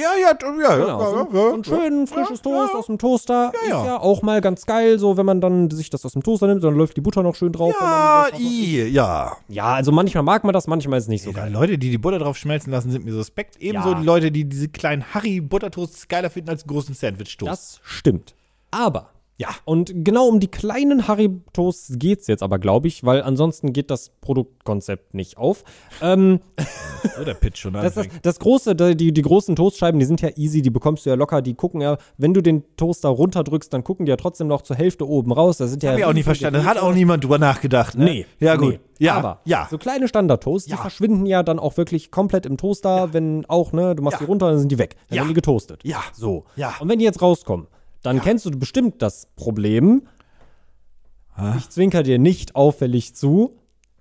Ja, ja, ja, ja, Genau, ja, so, ja, ein- so ein schön frisches Toast aus dem Toaster Ja, ja. ist ja auch mal ganz geil, so wenn man dann sich das aus dem Toaster nimmt, dann läuft die Butter noch schön drauf. Ja, i, ja. ja, also manchmal mag man das, manchmal ist es nicht so Ja, geil. Leute, die die Butter drauf schmelzen lassen, sind mir suspekt. Ebenso Ja. die Leute, die diese kleinen Harry-Buttertoasts geiler finden als großen Sandwich-Toast. Das stimmt. Aber Ja. Und genau um die kleinen Harry-Toasts geht's jetzt aber, glaube ich, weil ansonsten geht das Produktkonzept nicht auf. Ähm, so [laughs] der Pitch schon das, das, das große, die, die großen Toastscheiben, die sind ja easy, die bekommst du ja locker, die gucken ja, wenn du den Toaster runterdrückst, dann gucken die ja trotzdem noch zur Hälfte oben raus. Das sind ja Hab ich auch nicht verstanden. Hat auch niemand drüber nachgedacht. Ne? Nee. Ja, gut. Nee. Ja, Aber ja. so kleine Standard-Toasts, die Ja. verschwinden ja dann auch wirklich komplett im Toaster, wenn auch, ne, du machst Ja. die runter, dann sind die weg. Dann Ja. werden die getoastet. Ja. So. Ja. Und wenn die jetzt rauskommen, dann kennst du bestimmt das Problem. Ich zwinker dir nicht auffällig zu.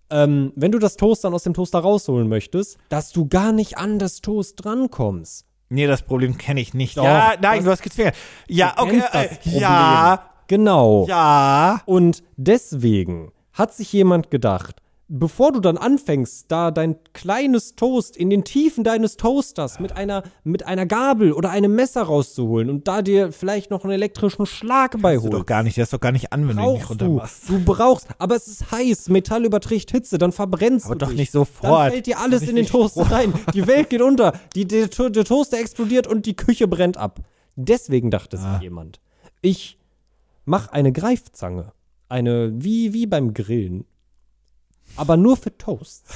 Ähm, wenn du das Toast dann aus dem Toaster rausholen möchtest, dass du gar nicht an das Toast drankommst. Nee, das Problem kenne ich nicht. Doch, ja, nein, das- du hast gezwungen. Ja, okay. Äh, ja, Genau. ja. Und deswegen hat sich jemand gedacht, bevor du dann anfängst, da dein kleines Toast in den Tiefen deines Toasters mit einer, mit einer Gabel oder einem Messer rauszuholen und da dir vielleicht noch einen elektrischen Schlag bei Du doch holst. gar nicht, das ist doch gar nicht an, wenn du ihn nicht Brauchst runter du, du brauchst, aber es ist heiß, Metall überträgt Hitze, dann verbrennst Aber du doch dich. nicht sofort. Dann fällt dir alles in den Toaster rein. Die Welt geht unter. Die, der, der Toaster explodiert und die Küche brennt ab. Deswegen dachte Ah. sich jemand, ich mach eine Greifzange. Eine, wie, wie beim Grillen. Aber nur für Toast. [laughs]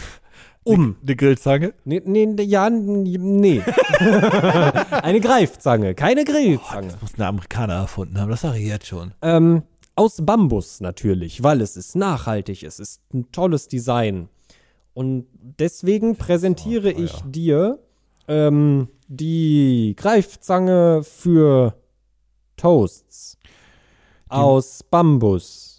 Um. Eine Grillzange? Nee, nee, nee, ja, nee. [laughs] eine Greifzange, keine Grillzange. Das muss ein Amerikaner erfunden haben, das sage ich jetzt schon. Ähm, aus Bambus natürlich, weil es ist nachhaltig, es ist ein tolles Design. Und deswegen präsentiere ich dir ähm, die Greifzange für Toasts aus Bambus.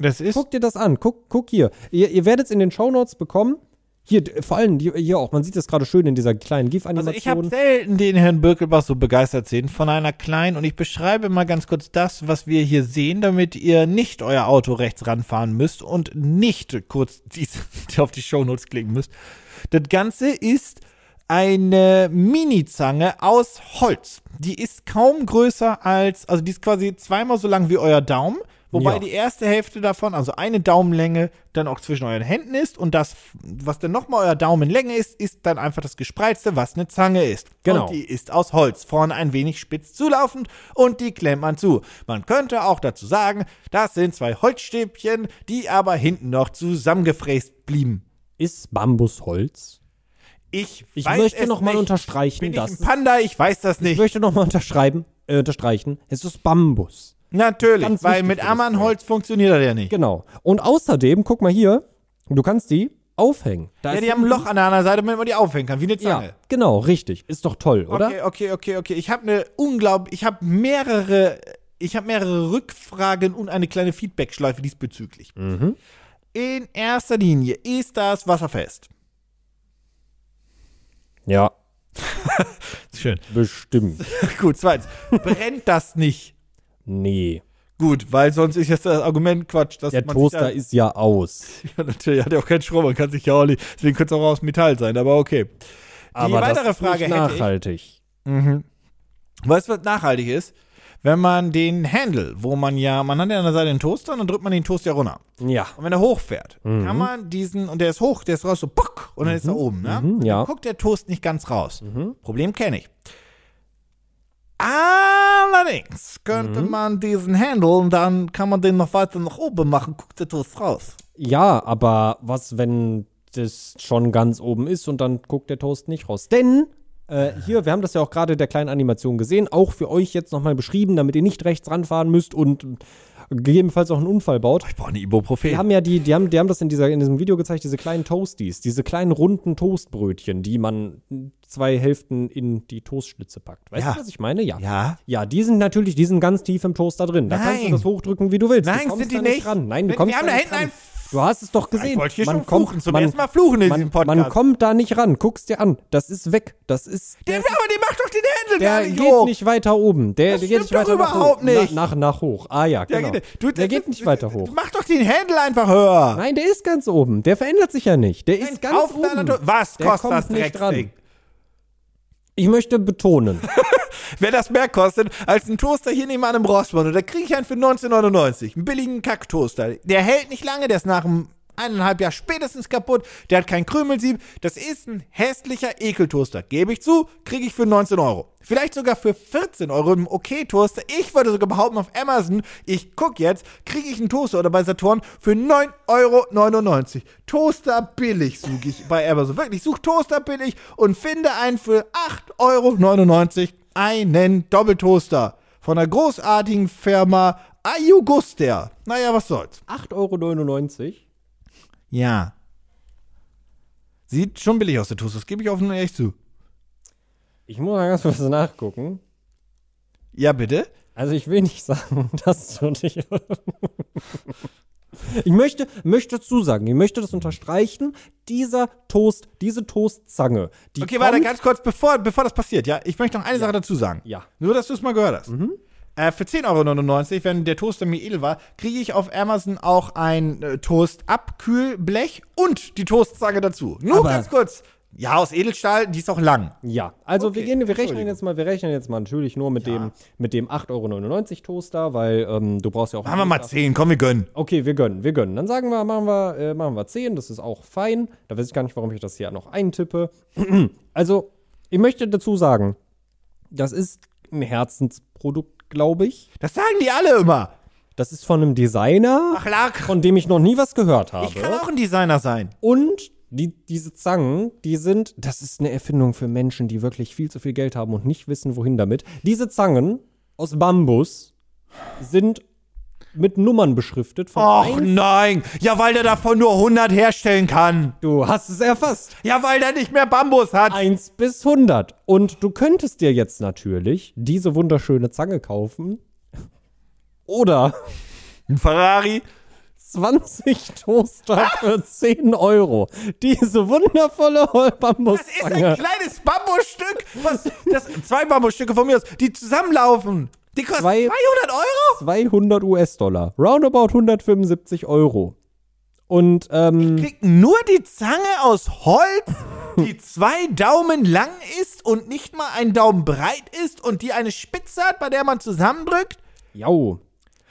Das ist. Guck dir das an, guck, guck hier. Ihr, ihr werdet es in den Shownotes bekommen. Hier, vor allem hier auch, man sieht das gerade schön in dieser kleinen Also GIF-Animation. ich habe selten den Herrn Birkelbach so begeistert sehen von einer kleinen und ich beschreibe mal ganz kurz das, was wir hier sehen, damit ihr nicht euer Auto rechts ranfahren müsst und nicht kurz [laughs] dies, auf die Shownotes klicken müsst. Das Ganze ist eine Mini-Zange aus Holz. Die ist kaum größer als, also die ist quasi zweimal so lang wie euer Daumen, wobei Ja. die erste Hälfte davon, also eine Daumenlänge, dann auch zwischen euren Händen ist und das, was dann nochmal euer Daumenlänge ist, ist dann einfach das Gespreizte, was eine Zange ist. Genau. Und die ist aus Holz, vorne ein wenig spitz zulaufend und die klemmt man zu. Man könnte auch dazu sagen, das sind zwei Holzstäbchen, die aber hinten noch zusammengefräst blieben. ist Bambus Holz? Ich, Ich weiß möchte es noch mal nicht. unterstreichen, Bin ich dass ein Panda? Ich weiß das Ich nicht. möchte nochmal unterschreiben, äh, unterstreichen, es ist Bambus. Natürlich, Ganz weil mit Ammanholz funktioniert das ja nicht. Genau. Und außerdem, guck mal hier, du kannst die aufhängen. Da Ja, die haben ein Loch an der anderen Seite, damit man die aufhängen kann, wie eine Zange. Ja, genau, richtig. Ist doch toll, oder? Okay, okay, okay, okay. Ich habe eine unglaublich, ich habe mehrere, ich habe mehrere Rückfragen und eine kleine Feedbackschleife diesbezüglich. Mhm. In erster Linie ist das wasserfest. Ja, [laughs] Schön. bestimmt. [laughs] Gut, zweitens. Brennt das nicht? Nee. Gut, weil sonst ist jetzt das Argument Quatsch, dass Der man Toaster sich ist ja aus. [laughs] ja, natürlich hat ja auch keinen Strom, man kann sich ja auch nicht, deswegen könnte es auch aus Metall sein, aber okay. Aber weitere das ist Frage nicht hätte ich. nachhaltig. Weißt du, was nachhaltig ist? Wenn man den Handle, wo man ja, man hat ja an der Seite den Toaster und dann drückt man den Toaster runter. Ja. Und wenn er hochfährt, Mhm. kann man diesen, und der ist hoch, der ist raus so, puck, und dann ist er oben, ne? Mhm, ja. Dann guckt der Toast nicht ganz raus. Problem kenne ich. Allerdings könnte Mhm. man diesen Handle und dann kann man den noch weiter nach oben machen, guckt der Toast raus. Ja, aber was, wenn das schon ganz oben ist und dann guckt der Toast nicht raus? Denn äh, hier, wir haben das ja auch gerade in der kleinen Animation gesehen, auch für euch jetzt nochmal beschrieben, damit ihr nicht rechts ranfahren müsst und gegebenenfalls auch einen Unfall baut. Ich brauche eine Ibuprofen. Die haben ja die, die haben, die haben das in, dieser, in diesem Video gezeigt, diese kleinen Toasties, diese kleinen runden Toastbrötchen, die man zwei Hälften in die Toastschlitze packt. Weißt Ja. du, was ich meine? Ja. Ja. Ja, die sind natürlich, die sind ganz tief im Toaster drin. Da kannst du Nein. das hochdrücken, wie du willst. Nein, du sind die da nicht. ran. Nein, du Wir- kommst wir haben da nicht hinten einen Du hast es doch gesehen. Ich wollte hier man schon kommt, fluchen, zum man, ersten Mal fluchen in man, diesem Podcast. Man kommt da nicht ran. Guck's dir an. Das ist weg. Das ist. Der, Der, aber die macht doch den gar der nicht geht hoch. nicht weiter oben. Der, der geht nicht weiter nach überhaupt hoch. nicht. Na, nach, nach hoch. Ah ja, Der, genau. geht, du, der geht nicht weiter hoch. Mach doch den Handle einfach höher. Nein, der ist ganz oben. Der verändert sich ja nicht. Der ist ganz Auf deiner oben. Was Der kostet kommt das nicht Drecksding? Ich möchte betonen. [laughs] Wer das mehr kostet als ein Toaster hier nebenan im Rossmann, und da kriege ich einen für 19,99. Einen billigen Kacktoaster. Der hält nicht lange, der ist nach einem eineinhalb Jahr spätestens kaputt. Der hat kein Krümelsieb. Das ist ein hässlicher Ekeltoaster. Gebe ich zu, kriege ich für 19 Euro. Vielleicht sogar für 14 Euro einen okay-Toaster. Ich würde sogar behaupten, auf Amazon, ich gucke jetzt, kriege ich einen Toaster oder bei Saturn für 9,99 Euro. Toaster billig suche ich bei Amazon. Wirklich, such Toaster billig und finde einen für 8,99 Euro einen Doppeltoaster von der großartigen Firma Ayuguster. Naja, was soll's. 8,99 Euro. Ja. Sieht schon billig aus, der Toaster. Das gebe ich offen und ehrlich zu. Ich muss mal ganz kurz nachgucken. Ja, bitte? Also ich will nicht [laughs] sagen, dass du dich. Ich möchte, möchte dazu sagen, ich möchte das unterstreichen, dieser Toast, diese Toastzange, die Okay, warte, ganz kurz, bevor, bevor das passiert, ja? Ich möchte noch eine Sache dazu sagen. Ja. Nur, dass du es mal gehört hast. Äh, für 10,99 Euro, wenn der Toaster mir edel war, kriege ich auf Amazon auch ein äh, Toast-Abkühlblech und die Toastzange dazu. Nur Aber- ganz kurz. Ja, aus Edelstahl, die ist auch lang. Ja, also Okay, wir, gehen, wir rechnen jetzt mal, wir rechnen jetzt mal natürlich nur mit dem, mit dem 8,99 Euro Toaster, weil ähm, du brauchst ja auch. Machen wir mal 10, komm, wir gönnen. Okay, wir gönnen, wir gönnen. Dann sagen wir, machen wir, äh, machen wir 10, das ist auch fein. Da weiß ich gar nicht, warum ich das hier noch eintippe. [clears throat] also, ich möchte dazu sagen, das ist ein Herzensprodukt, glaube ich. Das sagen die alle immer. Das ist von einem Designer, Ach, von dem ich noch nie was gehört habe. Ich kann auch ein Designer sein. Und die, diese Zangen, die sind, das ist eine Erfindung für Menschen, die wirklich viel zu viel Geld haben und nicht wissen, wohin damit. Diese Zangen aus Bambus sind mit Nummern beschriftet. Von Och 1 nein. Ja, weil der davon nur 100 herstellen kann. Du hast es erfasst. Ja, weil der nicht mehr Bambus hat. 1 bis 100. Und du könntest dir jetzt natürlich diese wunderschöne Zange kaufen. Oder Ein Ferrari. 20 Toaster für 10 Euro. Diese wundervolle Das ist ein kleines Bambusstück. Was, das, zwei Bambusstücke von mir aus, die zusammenlaufen. Die kosten Zwei- 200 Euro? 200 US-Dollar. Roundabout 175 Euro. Und ähm, Kriegt nur die Zange aus Holz, die [laughs] zwei Daumen lang ist und nicht mal ein Daumen breit ist und die eine Spitze hat, bei der man zusammendrückt. jau.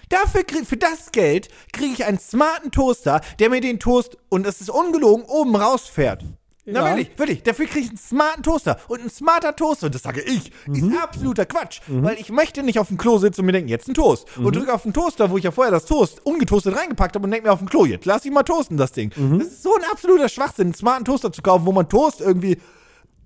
Dafür krieg, für das Geld kriege ich einen smarten Toaster, der mir den Toast, und das ist ungelogen, oben rausfährt. Na Ja. wirklich, wirklich. Dafür kriege ich einen smarten Toaster. Und ein smarter Toaster, und das sage ich, Mhm. ist absoluter Quatsch. Weil ich möchte nicht auf dem Klo sitzen und mir denken, jetzt ein Toast. Mhm. Und drücke auf den Toaster, wo ich ja vorher das Toast ungetoastet reingepackt habe und denke mir auf dem Klo, jetzt lass ich mal toasten, das Ding. Mhm. Das ist so ein absoluter Schwachsinn, einen smarten Toaster zu kaufen, wo man Toast irgendwie.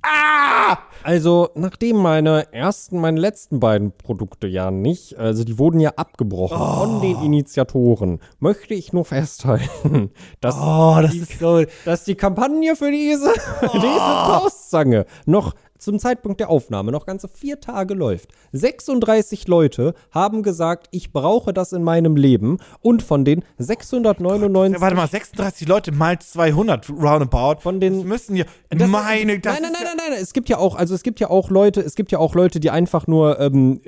Ah! Also, nachdem meine ersten, meine letzten beiden Produkte ja nicht, also die wurden ja abgebrochen von den Initiatoren, möchte ich nur festhalten, [laughs] dass, Oh, das ist so. dass die Kampagne für diese, [laughs] diese Toastzange noch zum Zeitpunkt der Aufnahme noch ganze vier Tage läuft. 36 Leute haben gesagt, ich brauche das in meinem Leben und von den 699 Ja, warte mal, 36 Leute mal 200 roundabout. Von den- Das müssen ja. Das- meine, das nein, nein, nein, nein, nein. Es gibt ja auch, also es gibt ja auch Leute, es gibt ja auch Leute, die einfach nur ähm,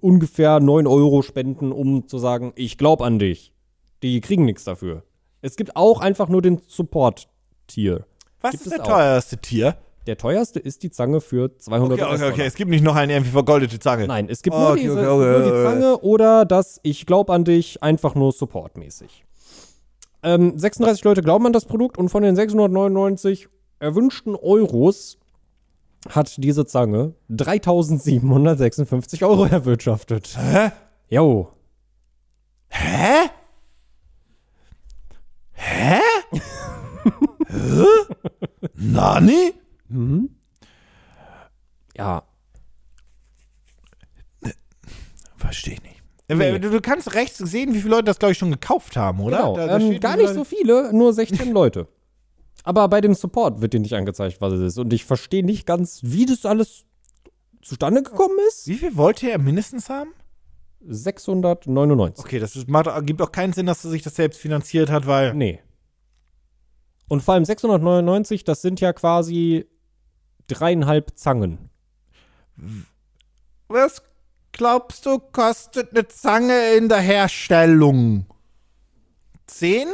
ungefähr 9 Euro spenden, um zu sagen, ich glaube an dich. Die kriegen nichts dafür. Es gibt auch einfach nur den Support-Tier. Was gibt ist auch. teuerste Tier? Der teuerste ist die Zange für 200 Okay, okay, okay. Es gibt nicht noch eine irgendwie vergoldete Zange. Nein, es gibt Oh, nur, okay, diese, okay, nur die. Zange oder das Ich glaube an dich, einfach nur supportmäßig. Ähm, 36 Leute glauben an das Produkt und von den 699 erwünschten Euros hat diese Zange 3756 Euro erwirtschaftet. Hä? Jo. Hä? Hä? [laughs] Hä? Nani? Ja. Verstehe ich nicht. Nee. Du, du kannst rechts sehen, wie viele Leute das, glaube ich, schon gekauft haben, oder? Genau. Da- da ähm, gar nicht so viele, nur 16 [laughs] Leute. Aber bei dem Support wird dir nicht angezeigt, was es ist. Und ich verstehe nicht ganz, wie das alles zustande gekommen ist. Wie viel wollte er mindestens haben? 699. Okay, das ist, macht, gibt auch keinen Sinn, dass er sich das selbst finanziert hat, weil. Nee. Und vor allem 699, das sind ja quasi dreieinhalb Zangen. Was glaubst du, kostet eine Zange in der Herstellung? 10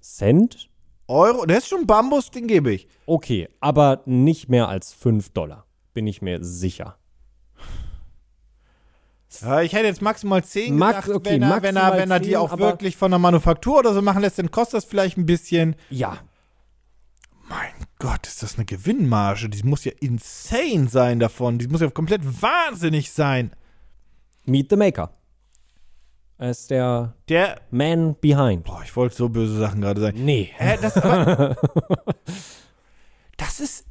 Cent? Euro? Das ist schon Bambus, den gebe ich. Okay, aber nicht mehr als 5 Dollar. Bin ich mir sicher. Ja, ich hätte jetzt maximal 10 Max- gedacht, okay, wenn, er, wenn, er, wenn er die 10, auch wirklich von der Manufaktur oder so machen lässt, dann kostet das vielleicht ein bisschen. Ja. Gott, ist das eine Gewinnmarge? Die muss ja insane sein davon. Die muss ja komplett wahnsinnig sein. Meet the Maker. Er ist der Der. Man behind. Boah, ich wollte so böse Sachen gerade sagen. Nee. Hä, das aber. [laughs] das ist.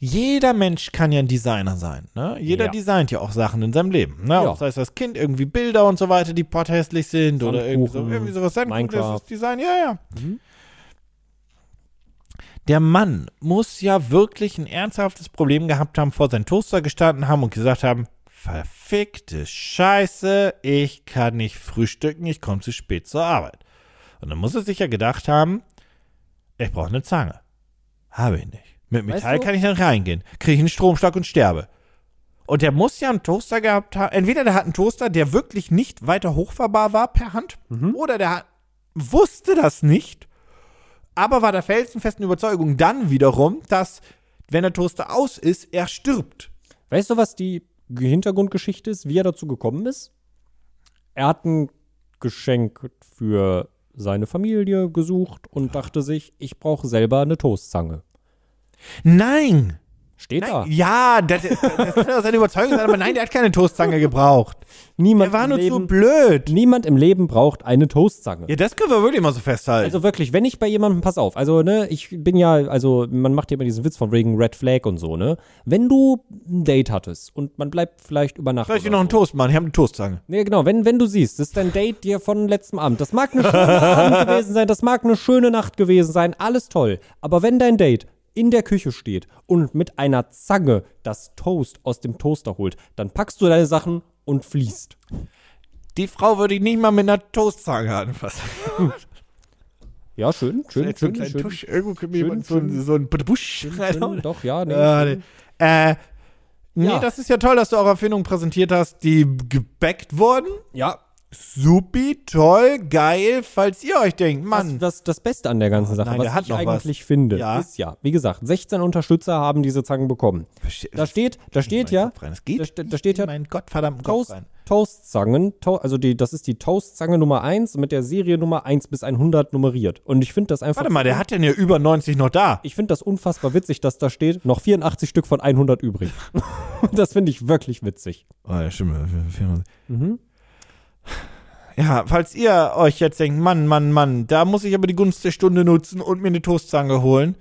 Jeder Mensch kann ja ein Designer sein, ne? Jeder Ja. designt ja auch Sachen in seinem Leben, ne? Ja. Sei es das Kind, irgendwie Bilder und so weiter, die potthässlich sind oder irgendwie, so, irgendwie sowas. Sandkuchen, das Minecraft. ist Design, ja, ja. Der Mann muss ja wirklich ein ernsthaftes Problem gehabt haben, vor seinen Toaster gestanden haben und gesagt haben, verfickte Scheiße, ich kann nicht frühstücken, ich komme zu spät zur Arbeit. Und dann muss er sich ja gedacht haben, ich brauche eine Zange. Habe ich nicht. Mit Weißt Metall du- kann ich dann reingehen, kriege ich einen Stromschlag und sterbe. Und der muss ja einen Toaster gehabt haben. Entweder der hat einen Toaster, der wirklich nicht weiter hochfahrbar war per Hand, oder der hat, wusste das nicht, aber war der felsenfesten Überzeugung dann wiederum, dass, wenn der Toaster aus ist, er stirbt. Weißt du, was die Hintergrundgeschichte ist, wie er dazu gekommen ist? Er hat ein Geschenk für seine Familie gesucht und dachte sich, ich brauche selber eine Toastzange. Nein! Steht da. Nein, ja, das, das kann ja seine Überzeugung sein, aber nein, der hat keine Toastzange gebraucht. Niemand, Der war nur Leben, zu blöd. niemand im Leben braucht eine Toastzange. Ja, das können wir wirklich mal so festhalten. Also wirklich, wenn ich bei jemandem, pass auf, also ne, ich bin ja, also man macht ja immer diesen Witz von wegen Red Flag und so, ne? Wenn du ein Date hattest und man bleibt vielleicht über Nacht. Oder noch einen so. Toast machen? Ich habe eine Toastzange. Nee, genau, wenn, wenn du siehst, das ist dein Date dir von letztem Abend. Das mag eine schöne Abend [laughs] gewesen sein, das mag eine schöne Nacht gewesen sein, alles toll. Aber wenn dein Date in der Küche steht und mit einer Zange das Toast aus dem Toaster holt, dann packst du deine Sachen und fließt. Die Frau würde ich nicht mal mit einer Toastzange anfassen. Ja, schön, schön, so schön. Tusch. Irgendwo jemand so, einen- so einen Busch doch, ja, nee. Äh, nee. äh, nee, Ja. das ist ja toll, dass du eure Erfindungen präsentiert hast, die gebackt wurden. ja, Supi, toll, geil, falls ihr euch denkt, Mann. Das, das, das Beste an der ganzen Sache, nein, was ich eigentlich finde, Ja. ist ja, wie gesagt, 16 Unterstützer haben diese Zangen bekommen. Da steht, da steht ja, Das geht da, da steht ja mein gottverdammten Kopf Toast, rein. Toastzangen, to also die, das ist die Toastzange Nummer 1 mit der Serie Nummer 1 bis 100 nummeriert. Und ich finde das einfach. Warte mal, der hat denn ja über 90 noch da. ich finde das unfassbar witzig, dass da steht, noch 84 Stück von 100 übrig. [laughs] das finde ich wirklich witzig. Oh, ja, stimmt. Ja, falls ihr euch jetzt denkt, Mann, Mann, Mann, da muss ich aber die Gunst der Stunde nutzen und mir eine Toastzange holen.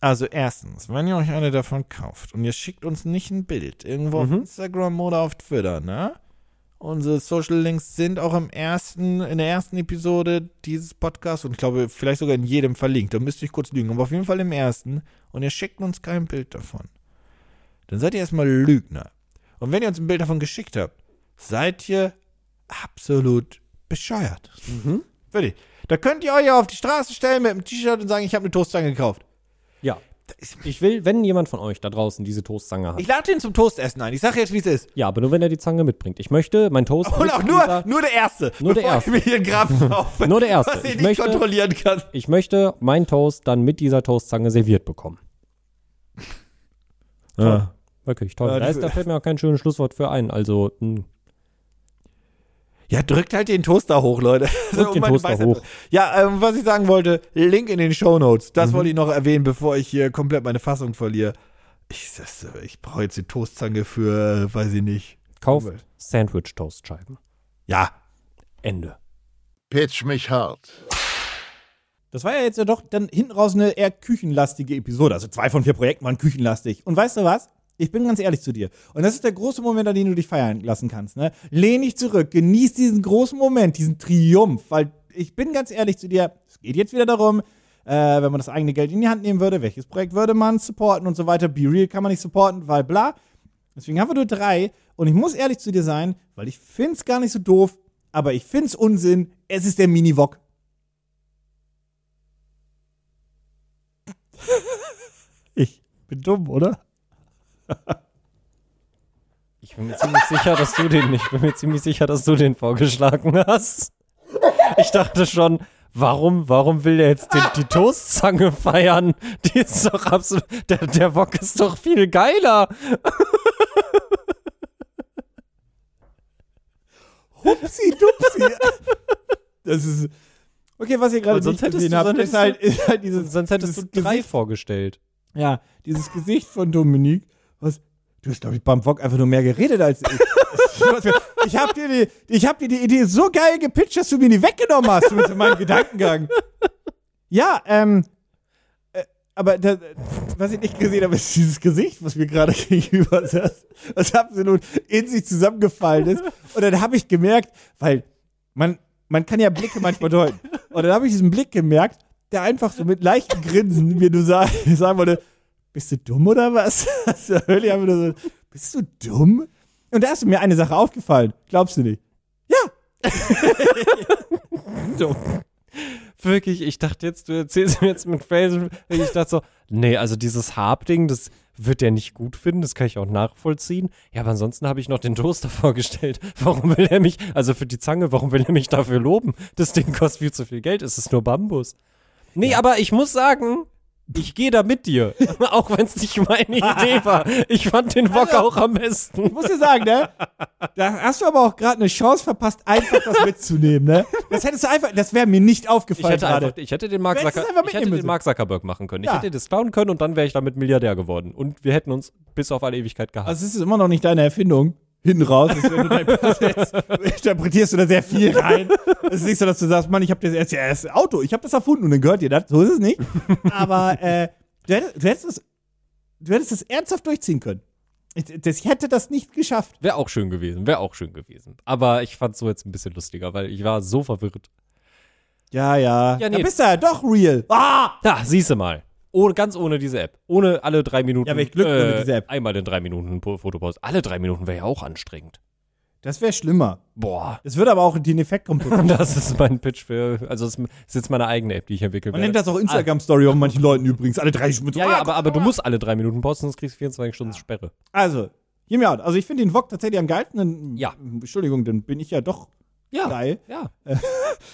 Also erstens, wenn ihr euch eine davon kauft und ihr schickt uns nicht ein Bild irgendwo auf Instagram oder auf Twitter, ne? Unsere Social Links sind auch im ersten, in der ersten Episode dieses Podcasts und ich glaube, vielleicht sogar in jedem verlinkt. Da müsste ich kurz lügen, aber auf jeden Fall im ersten. Und ihr schickt uns kein Bild davon. Dann seid ihr erstmal Lügner. Und wenn ihr uns ein Bild davon geschickt habt, seid ihr absolut bescheuert. Wirklich. Da könnt ihr euch ja auf die Straße stellen mit einem T-Shirt und sagen, ich habe eine Toastzange gekauft. Ja. Ich will, wenn jemand von euch da draußen diese Toastzange hat. Ich lade den zum Toastessen ein. Ich sage jetzt, wie es ist. ja, aber nur wenn er die Zange mitbringt. Ich möchte mein Toast. Und auch nur, dieser- nur der Erste. Nur der Erste. ich mir hier [laughs] kaufe. Nur der Erste. Was ich Ich nicht möchte- kontrollieren kann. Ich möchte mein Toast dann mit dieser Toastzange serviert bekommen. Ja. Wirklich toll. Ja, da, ist, da fällt mir auch kein schönes Schlusswort für ein. Also, hm, Ja, drückt halt den Toaster hoch, Leute. [laughs] Drückt den Toaster Weisheit- hoch. Ja, ähm, was ich sagen wollte, Link in den Show Notes. Mhm. Das wollte ich noch erwähnen, bevor ich hier komplett meine Fassung verliere. Ich, das, äh, ich brauche jetzt die Toastzange für, äh, weiß ich nicht. Kauft Sandwich-Toastscheiben. Ja, Ende. Pitch mich hart. Das war ja jetzt ja doch dann hinten raus eine eher küchenlastige Episode. Also zwei von vier Projekten waren küchenlastig. Und weißt du was? Ich bin ganz ehrlich zu dir. Und das ist der große Moment, an dem du dich feiern lassen kannst. Ne? Lehn dich zurück, genieß diesen großen Moment, diesen Triumph. Weil ich bin ganz ehrlich zu dir, es geht jetzt wieder darum, äh, wenn man das eigene Geld in die Hand nehmen würde, welches Projekt würde man supporten und so weiter. Be Real kann man nicht supporten, weil bla. Deswegen haben wir nur drei. Und ich muss ehrlich zu dir sein, weil ich finde es gar nicht so doof, aber ich finde es Unsinn. Es ist der Mini-Wok. [laughs] ich bin dumm, oder? Ich bin mir ziemlich sicher, dass du den nicht. Ich bin mir ziemlich sicher, dass du den vorgeschlagen hast. Ich dachte schon, warum, warum will der jetzt den, die Toastzange feiern? Die ist doch absolut. Der, der Wok ist doch viel geiler. Hupsi dupsi. Das ist. Okay, was ihr gerade sonst hättest gesehen du- habt, sonst ist halt, ist halt dieses. Sonst hättest du dieses drei Gesicht, vorgestellt. Ja, dieses Gesicht von Dominik. Was? Du hast, glaube ich, beim Wok einfach nur mehr geredet als ich. [laughs] ich habe dir, die, ich hab dir die Idee so geil gepitcht, dass du mir die weggenommen hast mit meinem Gedankengang. Ja, ähm. äh, Aber das, was ich nicht gesehen habe, ist dieses Gesicht, was mir gerade [laughs] gegenüber saß, was absolut in sich zusammengefallen ist. Und dann habe ich gemerkt, weil man, man kann ja Blicke manchmal deuten. Und dann habe ich diesen Blick gemerkt, der einfach so mit leichten Grinsen mir nur sa [laughs] sagen wollte, bist du dumm oder was? [laughs] Also, Hölli einfach nur so, bist du dumm? Und da ist mir eine Sache aufgefallen. Glaubst du nicht? Ja. [laughs] Dumm. Wirklich, ich dachte jetzt, du erzählst mir jetzt mit Felsen. Ich dachte so, nee, also dieses Harp-Ding, das wird der nicht gut finden, das kann ich auch nachvollziehen. Ja, aber ansonsten habe ich noch den Toaster [laughs] vorgestellt. Warum will er mich, also für die Zange, warum will er mich dafür loben? Das Ding kostet viel zu viel Geld, es ist nur Bambus. Nee, aber ich muss sagen, ich gehe da mit dir. [laughs] auch wenn es nicht meine Idee war. Ich fand den Wok auch am besten. Ich muss dir sagen, ne? Da hast du aber auch gerade eine Chance verpasst, einfach das mitzunehmen, ne? Das hättest du einfach, das wäre mir nicht Ich aufgefallen hätte, gerade. einfach, ich hätte den Mark, Zucker, ich hätte den. Mark Zuckerberg machen können. Ja. Ich hätte das klauen können und dann wäre ich damit Milliardär geworden. Und wir hätten uns bis auf alle Ewigkeit gehabt. Also es ist immer noch nicht deine Erfindung. Hinten raus, ist, wenn du dein Pass [laughs] interpretierst du da sehr viel rein. Es ist nicht so, dass du sagst, Mann, ich habe das erst ja, das Auto, ich habe das erfunden und dann gehört dir das. So ist es nicht. Aber äh, du, hättest, du, hättest es, du hättest es ernsthaft durchziehen können. Ich, das, ich hätte das nicht geschafft. Wäre auch schön gewesen, wäre auch schön gewesen. Aber ich fand so jetzt ein bisschen lustiger, weil ich war so verwirrt. Ja, ja. Ja, Da nee. bist du ja doch real. Ah! Da, siehste mal. Ohne, ganz ohne diese App. Ohne alle drei Minuten. Ja, welch Glück ohne diese App. Einmal in drei Minuten Fotopost. Alle drei Minuten wäre ja auch anstrengend. Das wäre schlimmer. Boah. Das würde aber auch den Effekt komplett. [laughs] Das ist mein Pitch für. Also, es ist jetzt meine eigene App, die ich entwickelt Man werde. nennt das auch Instagram-Story von manchen Leuten übrigens. Alle drei Stunden. ja, ja, aber, aber du musst alle drei Minuten posten, sonst kriegst du 24 Stunden Sperre. Also, hear me out. Also, ich finde den Wok tatsächlich am geilsten. Dann- Ja. Entschuldigung, dann bin ich ja doch Ja. geil. Ja. [laughs]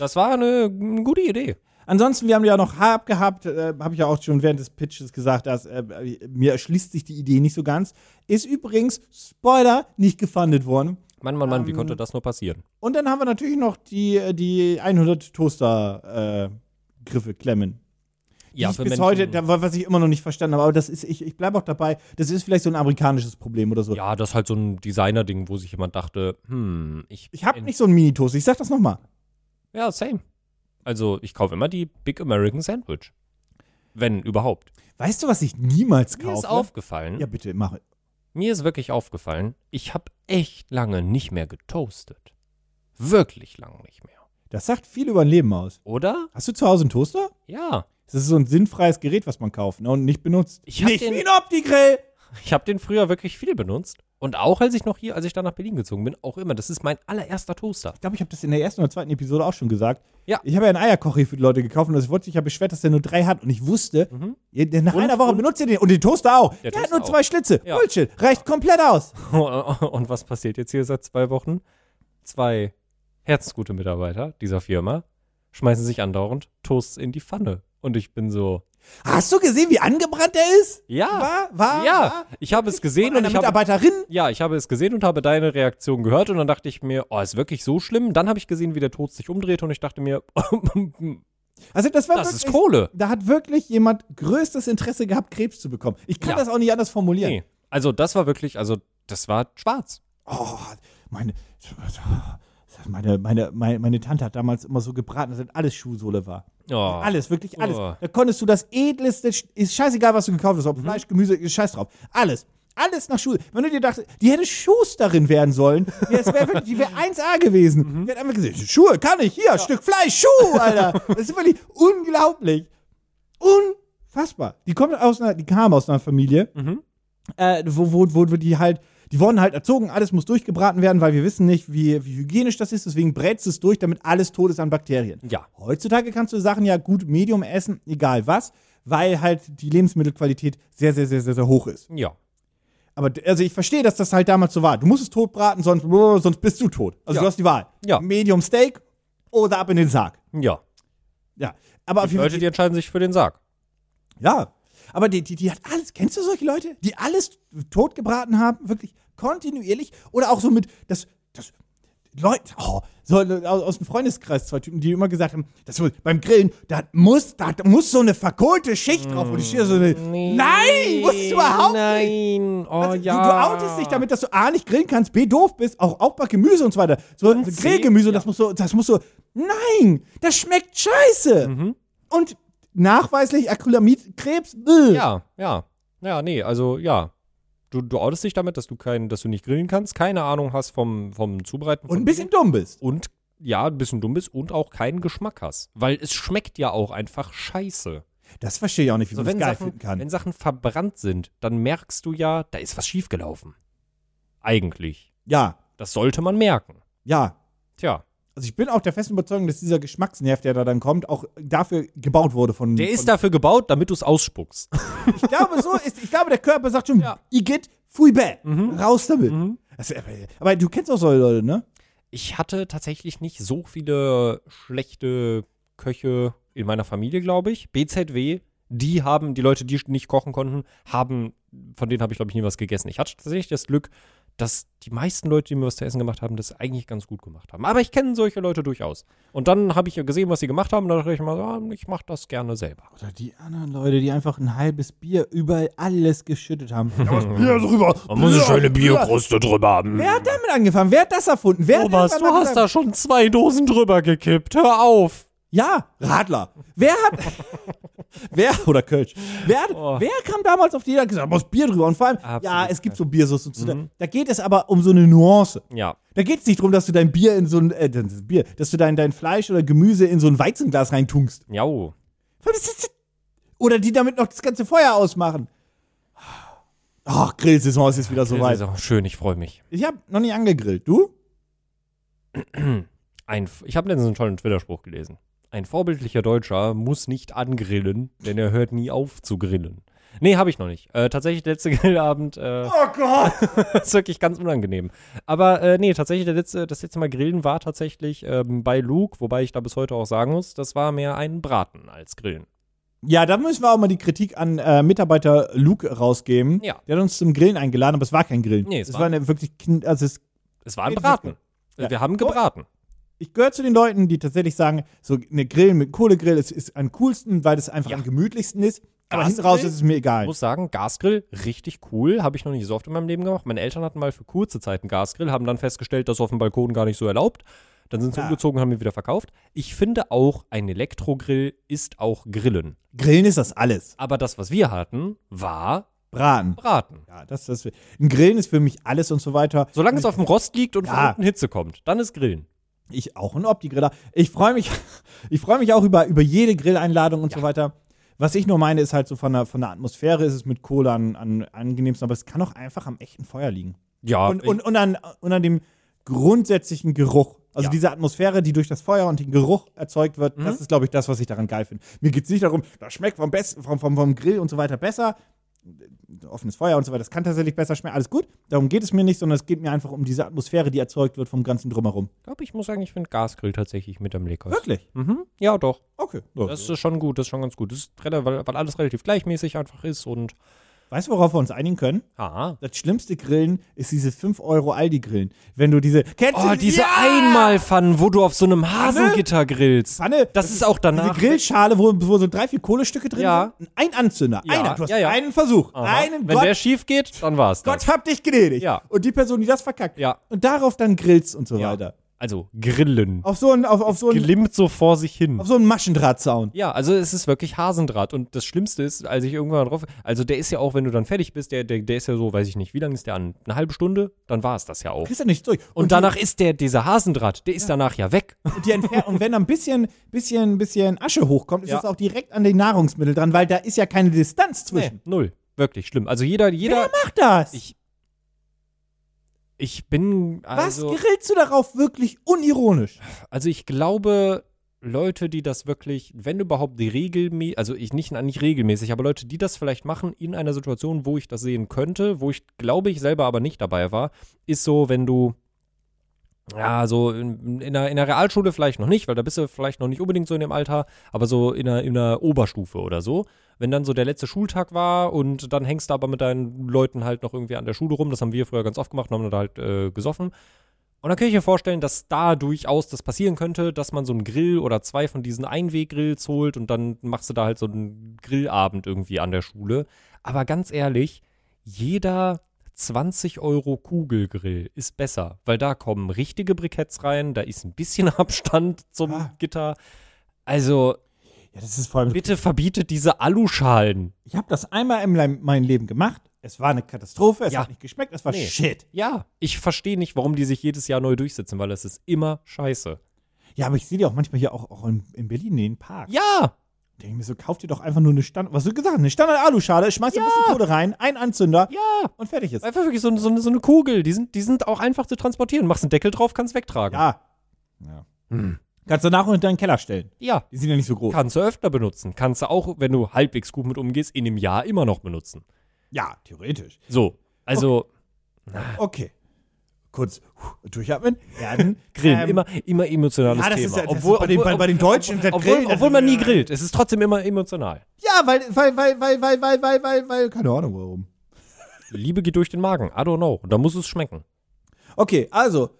Das war eine, eine gute Idee. Ansonsten, wir haben ja noch Harp gehabt, äh, habe ich ja auch schon während des Pitches gesagt, dass äh, mir erschließt sich die Idee nicht so ganz. Ist übrigens, Spoiler, nicht gefundet worden. Mann, Mann, Mann, wie Ähm, konnte das nur passieren? Und dann haben wir natürlich noch die, äh, die 100 Toaster-Griffe klemmen. die ich bis heute, da, was ich immer noch nicht verstanden habe, aber das ist, ich, ich bleibe auch dabei, das ist vielleicht so ein amerikanisches Problem oder so. ja, das ist halt so ein Designer-Ding, wo sich jemand dachte, hm, ich. Ich habe nicht so einen Mini-Toaster, ich sag das nochmal. Ja, same. Also, ich kaufe immer die Big American Sandwich. Wenn überhaupt. Weißt du, was ich niemals Mir kaufe? ist aufgefallen, Ja, bitte, mach. mir ist wirklich aufgefallen, ich habe echt lange nicht mehr getoastet. Wirklich lange nicht mehr. Das sagt viel über ein Leben aus. Oder? Hast du zu Hause einen Toaster? Ja. Das ist so ein sinnfreies Gerät, was man kauft ne, und nicht benutzt. Ich hab nicht den- wie ein Opti-Grill! Ich habe den früher wirklich viel benutzt. Und auch als ich noch hier, als ich dann nach Berlin gezogen bin, auch immer. Das ist mein allererster Toaster. Ich glaube, ich habe das in der ersten oder zweiten Episode auch schon gesagt. Ja. Ich habe ja einen Eierkocher hier für die Leute gekauft und es wurde sich ja beschwert, dass der nur drei hat. Und ich wusste, ihr- nach Mhm. Und- einer Woche und- benutzt ihr den. Und den Toaster auch. Der, Der hat Toaster nur zwei Schlitze. Ja. Bullshit. Reicht komplett aus. [laughs] Und was passiert jetzt hier seit zwei Wochen? Zwei herzensgute Mitarbeiter dieser Firma schmeißen sich andauernd Toasts in die Pfanne. Und ich bin so, Hast du gesehen, wie angebrannt der ist? ja, War? War? ja, War? ich habe es gesehen Von und einer ich habe, Mitarbeiterin? ja, ich habe es gesehen und habe deine Reaktion gehört und dann dachte ich mir, oh, ist wirklich so schlimm? Dann habe ich gesehen, wie der Toast sich umdreht und ich dachte mir, [laughs] Also das war Das wirklich, ist Kohle. Da hat wirklich jemand größtes Interesse gehabt, Krebs zu bekommen. Ich kann Ja. das auch nicht anders formulieren. Nee. Also das war wirklich, also das war schwarz. Oh, meine, meine, meine, meine, meine Tante hat damals immer so gebraten, dass das alles Schuhsohle war. Oh. Alles, wirklich alles. Oh. Da konntest du das edlste, ist scheißegal, was du gekauft hast, ob Fleisch, Gemüse, ist scheiß drauf. Alles. Alles nach Schuh. Wenn du dir dachtest, die hätte Schusterin werden sollen, ja, das wär wirklich, die wäre [laughs] 1A gewesen. Die hat einfach gesagt, Schuhe kann ich, hier, Stück Fleisch, Schuh, Alter. Das ist wirklich unglaublich. Unfassbar. Die kommt aus einer, die kam aus einer Familie, äh, wo, wo, wo die halt, die wurden halt erzogen, alles muss durchgebraten werden, weil wir wissen nicht, wie, wie hygienisch das ist, deswegen brätst es durch, damit alles tot ist an Bakterien. Ja. Heutzutage kannst du Sachen ja gut Medium essen, egal was, weil halt die Lebensmittelqualität sehr, sehr, sehr, sehr, sehr hoch ist. Ja. Aber also ich verstehe, dass das halt damals so war. Du musst es tot braten, sonst, sonst bist du tot. Also Ja. du hast die Wahl. Ja. Medium Steak oder ab in den Sarg. Ja. Ja. Aber Die Leute, die entscheiden sich für den Sarg. Ja. Aber die, die, die hat alles, kennst du solche Leute, die alles tot gebraten haben, wirklich kontinuierlich oder auch so mit, das, das, Leute, oh, so aus, dem Freundeskreis zwei Typen, die immer gesagt haben, das muss, beim Grillen, da muss, da muss so eine verkohlte Schicht drauf und ich stehe so eine, nein, muss es überhaupt nicht. Nein. Oh Also, ja. du, du outest dich damit, dass du A nicht grillen kannst, B doof bist, auch, auch bei Gemüse und so weiter. So C, Grillgemüse, das muss so, das muss so, nein, das schmeckt scheiße. Mhm. Und nachweislich Acrylamid, Krebs, bäh. Ja, ja. Ja, nee, also ja. Du, du outest dich damit, dass du kein, dass du nicht grillen kannst, keine Ahnung hast vom, vom Zubereiten. Und von ein bisschen dumm bist. und ja, ein bisschen dumm bist und auch keinen Geschmack hast. Weil es schmeckt ja auch einfach scheiße. Das verstehe ich auch nicht, wie So, man das wenn, geil Sachen, finden kann. wenn Sachen verbrannt sind, dann merkst du ja, da ist was schiefgelaufen. Eigentlich. Ja, Das sollte man merken. ja. Tja, Also ich bin auch der festen Überzeugung, dass dieser Geschmacksnerv, der da dann kommt, auch dafür gebaut wurde von. der von, ist dafür gebaut, damit du es ausspuckst. Ich glaube, so ist. Ich glaube, der Körper sagt schon, Ja. Igitt, fui bäh, Mhm. raus damit. Das, aber, aber du kennst auch solche Leute, ne? Ich hatte tatsächlich nicht so viele schlechte Köche in meiner Familie, glaube ich. BZW, die haben, die Leute, die nicht kochen konnten, haben, von denen habe ich, glaube ich, nie was gegessen. Ich hatte tatsächlich das Glück, dass die meisten Leute, die mir was zu essen gemacht haben, das eigentlich ganz gut gemacht haben. Aber ich kenne solche Leute durchaus. Und dann habe ich gesehen, was sie gemacht haben, und da dachte ich mal, ah, ich mache das gerne selber. Oder die anderen Leute, die einfach ein halbes Bier überall alles geschüttet haben. Bier drüber. [laughs] Man muss eine schöne Bierkruste drüber haben. Wer hat damit angefangen? Wer hat das erfunden? Wer hat Thomas, du hast da schon zwei Dosen drüber gekippt. Hör auf. Ja, Radler. Wer hat. [laughs] wer. Oder Kölsch. Wer, hat, Oh. wer kam damals auf die Idee und gesagt, muss Bier drüber? Und vor allem, Absolut ja, es gibt so Biersoßen. und so. Da, geht es aber um so eine Nuance. Ja. Da geht es nicht darum, dass du dein Bier in so ein. Äh, das Bier, dass du dein, dein Fleisch oder Gemüse in so ein Weizenglas reintunkst. Ja. Oder die damit noch das ganze Feuer ausmachen. Ach, Grillsaison ist jetzt wieder soweit. schön, ich freue mich. Ich habe noch nie angegrillt. Du? [clears throat] Ein, ich habe letztens einen tollen Twitter-Spruch gelesen. Ein vorbildlicher Deutscher muss nicht angrillen, denn er hört nie auf zu grillen. Nee, habe ich noch nicht. Äh, tatsächlich, der letzte [laughs] Grillabend äh, Oh Gott! [laughs] ist wirklich ganz unangenehm. Aber äh, nee, tatsächlich, der letzte, das letzte Mal Grillen war tatsächlich ähm, bei Luke, wobei ich da bis heute auch sagen muss, das war mehr ein Braten als Grillen. Ja, da müssen wir auch mal die Kritik an äh, Mitarbeiter Luke rausgeben. Ja. Der hat uns zum Grillen eingeladen, aber es war kein Grillen. Nee, es es war- war eine wirklich, also es, Es war ein Braten. Wir haben gebraten. Ich gehöre zu den Leuten, die tatsächlich sagen, so eine Grillen mit Kohlegrill ist, ist am coolsten, weil das einfach Ja. am gemütlichsten ist. Aber Gasgrill? hinten raus ist es mir egal. Ich muss sagen, Gasgrill, richtig cool. Habe ich noch nicht so oft in meinem Leben gemacht. Meine Eltern hatten mal für kurze Zeit einen Gasgrill, haben dann festgestellt, das ist auf dem Balkon gar nicht so erlaubt. Dann sind sie Ja. umgezogen und haben ihn wieder verkauft. Ich finde auch, ein Elektrogrill ist auch Grillen. Grillen ist das alles. Aber das, was wir hatten, war Braten. Braten. Ja, das, das, ein Grillen ist für mich alles und so weiter. Solange es auf dem Rost liegt und Ja. von unten Hitze kommt, dann ist Grillen. Ich auch ein Opti-Griller. Ich freue mich, [laughs] ich freue mich auch über, über jede Grilleinladung und so weiter. Was ich nur meine, ist halt so von der, von der Atmosphäre ist es mit Kohle an, an angenehmsten, aber es kann auch einfach am echten Feuer liegen. Ja, Und, und, und, an, und an dem grundsätzlichen Geruch. Also Ja. diese Atmosphäre, die durch das Feuer und den Geruch erzeugt wird, Mhm. das ist, glaube ich, das, was ich daran geil finde. Mir geht es nicht darum, das schmeckt vom, Best, vom, vom, vom Grill und so weiter besser. Offenes Feuer und so weiter, das kann tatsächlich besser schmecken. Alles gut. Darum geht es mir nicht, sondern es geht mir einfach um diese Atmosphäre, die erzeugt wird vom ganzen Drumherum. ich glaube, ich muss sagen, ich finde Gasgrill tatsächlich mit am leckersten. Wirklich? Mhm. Ja, doch. Okay. Das ist schon gut, das ist schon ganz gut. Das ist, weil, weil alles relativ gleichmäßig einfach ist und Weißt du, worauf wir uns einigen können? Ah. Das schlimmste Grillen ist diese 5 Euro Aldi-Grillen. Wenn du diese. Kennst Oh, du diese ja! Einmalpfannen, wo du auf so einem Hasengitter grillst. Pfanne. Das ist auch danach. Diese Grillschale, wo, wo so drei, vier Kohlestücke drin Ja. sind. Ein Anzünder. Ja, Einer. Du hast ja, ja. einen Versuch. Aha. Einen Wenn Gott, der schief geht, dann war's das. Gott hab dich gnädig. Ja. Und die Person, die das verkackt. Ja. Und darauf dann grillst und so Ja. weiter. Also Grillen. Auf so einen, auf, auf so Glimmt so vor sich hin. auf so einen Maschendrahtzaun. Ja, also es ist wirklich Hasendraht. Und das Schlimmste ist, als ich irgendwann drauf. Also der ist ja auch, wenn du dann fertig bist, der, der, der ist ja so, weiß ich nicht, wie lange ist der an? Eine halbe Stunde? Dann war es das ja auch. Kriegst du nicht durch. Und danach ist der, dieser Hasendraht, der ist danach ja weg. entfer- [laughs] und wenn da ein bisschen, bisschen, bisschen Asche hochkommt, ist Ja. das auch direkt an den Nahrungsmittel dran, weil da ist ja keine Distanz Nee, zwischen. null. Wirklich schlimm. Also jeder, jeder. Wer macht das? Ich- Ich bin. Also, Was grillst du darauf wirklich unironisch? also ich glaube, Leute, die das wirklich, wenn überhaupt regelmäßig, also ich nicht, nicht regelmäßig, aber Leute, die das vielleicht machen in einer Situation, wo ich das sehen könnte, wo ich glaube ich selber aber nicht dabei war, ist so, wenn du ja, so in, in, der, in der Realschule vielleicht noch nicht, weil da bist du vielleicht noch nicht unbedingt so in dem Alter, aber so in der, in der Oberstufe oder so. Wenn dann so der letzte Schultag war und dann hängst du aber mit deinen Leuten halt noch irgendwie an der Schule rum, das haben wir früher ganz oft gemacht und haben da halt äh, gesoffen. Und dann kann ich mir vorstellen, dass da durchaus das passieren könnte, dass man so einen Grill oder zwei von diesen Einweggrills holt und dann machst du da halt so einen Grillabend irgendwie an der Schule. Aber ganz ehrlich, jeder 20 Euro Kugelgrill ist besser, weil da kommen richtige Briketts rein, da ist ein bisschen [laughs] Abstand zum Ah. Gitter. Also Ja, das ist vor allem. bitte verbietet diese Aluschalen. Ich habe das einmal in meinem- Leben gemacht. Es war eine Katastrophe. Es Ja. hat nicht geschmeckt. Es war Nee. Shit. Ja, ich verstehe nicht, warum die sich jedes Jahr neu durchsetzen, weil es ist immer scheiße. Ja, aber ich sehe die auch manchmal hier auch, auch in, in Berlin in den Park. Ja, Denke ich mir so, kauft ihr doch einfach nur eine Standard, was du gesagt hast, eine Standard-Aluschale, schmeißt ein bisschen Kohle rein, ein Anzünder ja. und fertig ist. Einfach wirklich so, so, eine- so eine Kugel. Die sind, die sind auch einfach zu transportieren. Machst einen Deckel drauf, kannst wegtragen. Ja. ja. Hm. Kannst du nach und in deinen Keller stellen. Ja. Die sind ja nicht so groß. Kannst du öfter benutzen. Kannst du auch, wenn du halbwegs gut mit umgehst, in einem Jahr immer noch benutzen. Ja, theoretisch. So. Also, Okay. Kurz huh, durchatmen. Erden. Grillen. Ähm, immer, immer emotionales ja, das Thema. ist ja- das ist obwohl, bei den- obwohl, bei- bei den Deutschen, obwohl, Grillen, obwohl man nie grillt. Es ist trotzdem immer emotional. Ja, weil, weil, weil, weil, weil, weil, weil, weil, weil, keine Ahnung warum. Liebe geht durch den Magen. I don't know. Und da muss es schmecken. Okay, also,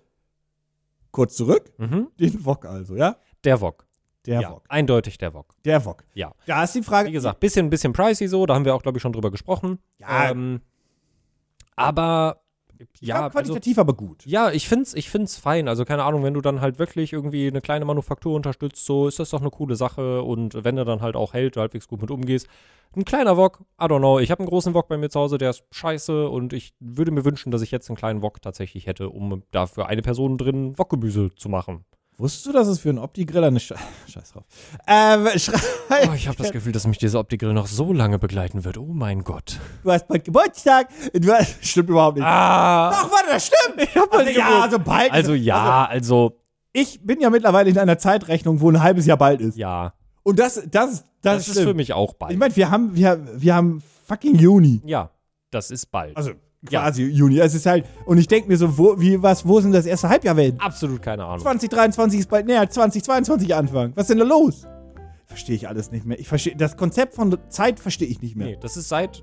kurz zurück. Mhm. Den Wok also, ja? Der Wok. Der ja, Wok. eindeutig der Wok. Der Wok. Ja. Da ist die Frage. Wie gesagt, bisschen, bisschen pricey so, da haben wir auch, glaube ich, schon drüber gesprochen. Ja. Ähm, aber ja, glaub, also, qualitativ aber gut. ja, ich find's, ich find's fein. Also keine Ahnung, wenn du dann halt wirklich irgendwie eine kleine Manufaktur unterstützt, so ist das doch eine coole Sache. Und wenn du dann halt auch hält, du halbwegs gut mit umgehst. Ein kleiner Wok, I don't know. Ich habe einen großen Wok bei mir zu Hause, der ist scheiße und ich würde mir wünschen, dass ich jetzt einen kleinen Wok tatsächlich hätte, um da für eine Person drin Wokgemüse zu machen. Wusstest du, dass es für einen Opti-Grill eine Sche [laughs] Scheiß drauf. Ähm, [laughs] Oh, ich habe das Gefühl, dass mich dieser Opti-Grill noch so lange begleiten wird. Oh mein Gott. du hast bald Geburtstag. Du hast, [laughs] stimmt überhaupt nicht. Ah! Doch, warte, das stimmt. Ich hab also, ja, also bald. Also ja, also ich bin ja mittlerweile in einer Zeitrechnung, wo ein halbes Jahr bald ist. ja. Und das, das, das, Das ist für mich auch bald. Ich meine, wir haben, wir, wir haben fucking Juni. ja, das ist bald. Also Ja. quasi Juni. Es ist halt, und ich denke mir so, wo, wie, was, wo sind das erste Halbjahr werden? Absolut keine Ahnung. 2023 ist bald näher als 2022 Anfang. Was ist denn da los? Verstehe ich alles nicht mehr. Ich verstehe, das Konzept von Zeit verstehe ich nicht mehr. Nee, das ist seit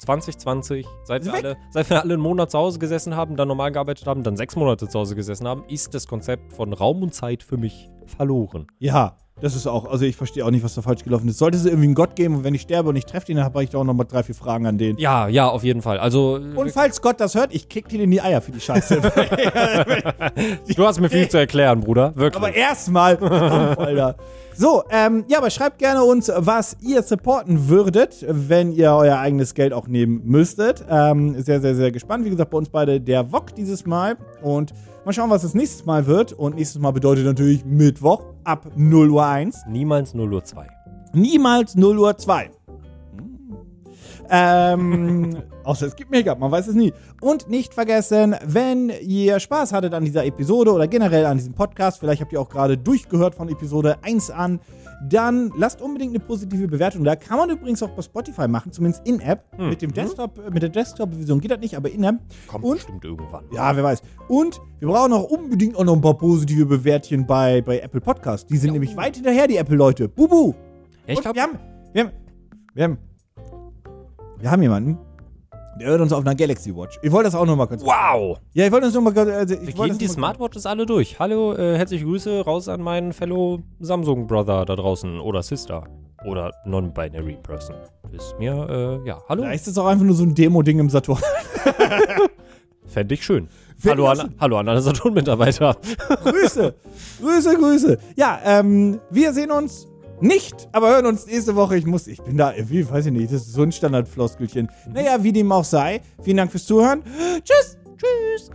2020, seit wir, alle, seit wir alle einen Monat zu Hause gesessen haben, dann normal gearbeitet haben, dann sechs Monate zu Hause gesessen haben, ist das Konzept von Raum und Zeit für mich verloren. Ja, das ist auch, also ich verstehe auch nicht, was da falsch gelaufen ist. Sollte es irgendwie einen Gott geben und wenn ich sterbe und ich treffe ihn, dann habe ich da auch nochmal drei, vier Fragen an den. Ja, ja, auf jeden Fall. Also, Und falls Gott das hört, ich kick dir in die Eier für die Scheiße. [laughs] [laughs] du hast mir viel zu erklären, Bruder. Wirklich. aber erstmal, Alter. So, ähm, ja, aber schreibt gerne uns, was ihr supporten würdet, wenn ihr euer eigenes Geld auch nehmen müsstet. Ähm, sehr, sehr, sehr gespannt. Wie gesagt, bei uns beide der Wok dieses Mal. Und mal schauen, was das nächstes Mal wird. Und nächstes Mal bedeutet natürlich Mittwoch ab 0 Uhr 1. Niemals 0 Uhr 2. Niemals 0 Uhr 2. Ähm, [laughs] außer es gibt Make-up, man weiß es nie. Und nicht vergessen, wenn ihr Spaß hattet an dieser Episode oder generell an diesem Podcast, vielleicht habt ihr auch gerade durchgehört von Episode 1 an, dann lasst unbedingt eine positive Bewertung da. Kann man übrigens auch bei Spotify machen, zumindest in-App. Mit dem Desktop, äh, mit der Desktop-Vision geht das nicht, aber in-App. Kommt Und bestimmt irgendwann. ja, wer weiß. Und wir brauchen auch unbedingt auch noch ein paar positive Bewertchen bei, bei Apple Podcast. Die sind nämlich weit hinterher, die Apple-Leute. Bubu! Ja, ich glaube, wir haben, wir haben, wir haben, wir haben jemanden, Der hört uns auf einer Galaxy Watch. Ich wollte das auch noch mal kurz. Wow! Ja, ich wollte das noch mal kurz. Also, ich Wir gehen die Smartwatches alle durch. Hallo, äh, herzliche Grüße raus an meinen Fellow Samsung-Brother da draußen oder Sister. Oder Non-Binary Person. Ist mir, äh, ja, hallo. Vielleicht ist es auch einfach nur so ein Demo-Ding im Saturn. [laughs] Fände ich schön. Fänd Hallo ich an, hallo an alle Saturn-Mitarbeiter. Grüße. Grüße, Grüße. Ja, ähm, wir sehen uns nicht, aber hören uns nächste Woche. Ich muss, ich bin da, wie, weiß ich nicht, das ist so ein Standardfloskelchen. Naja, wie dem auch sei. Vielen Dank fürs Zuhören. [gasps] Tschüss. Tschüss.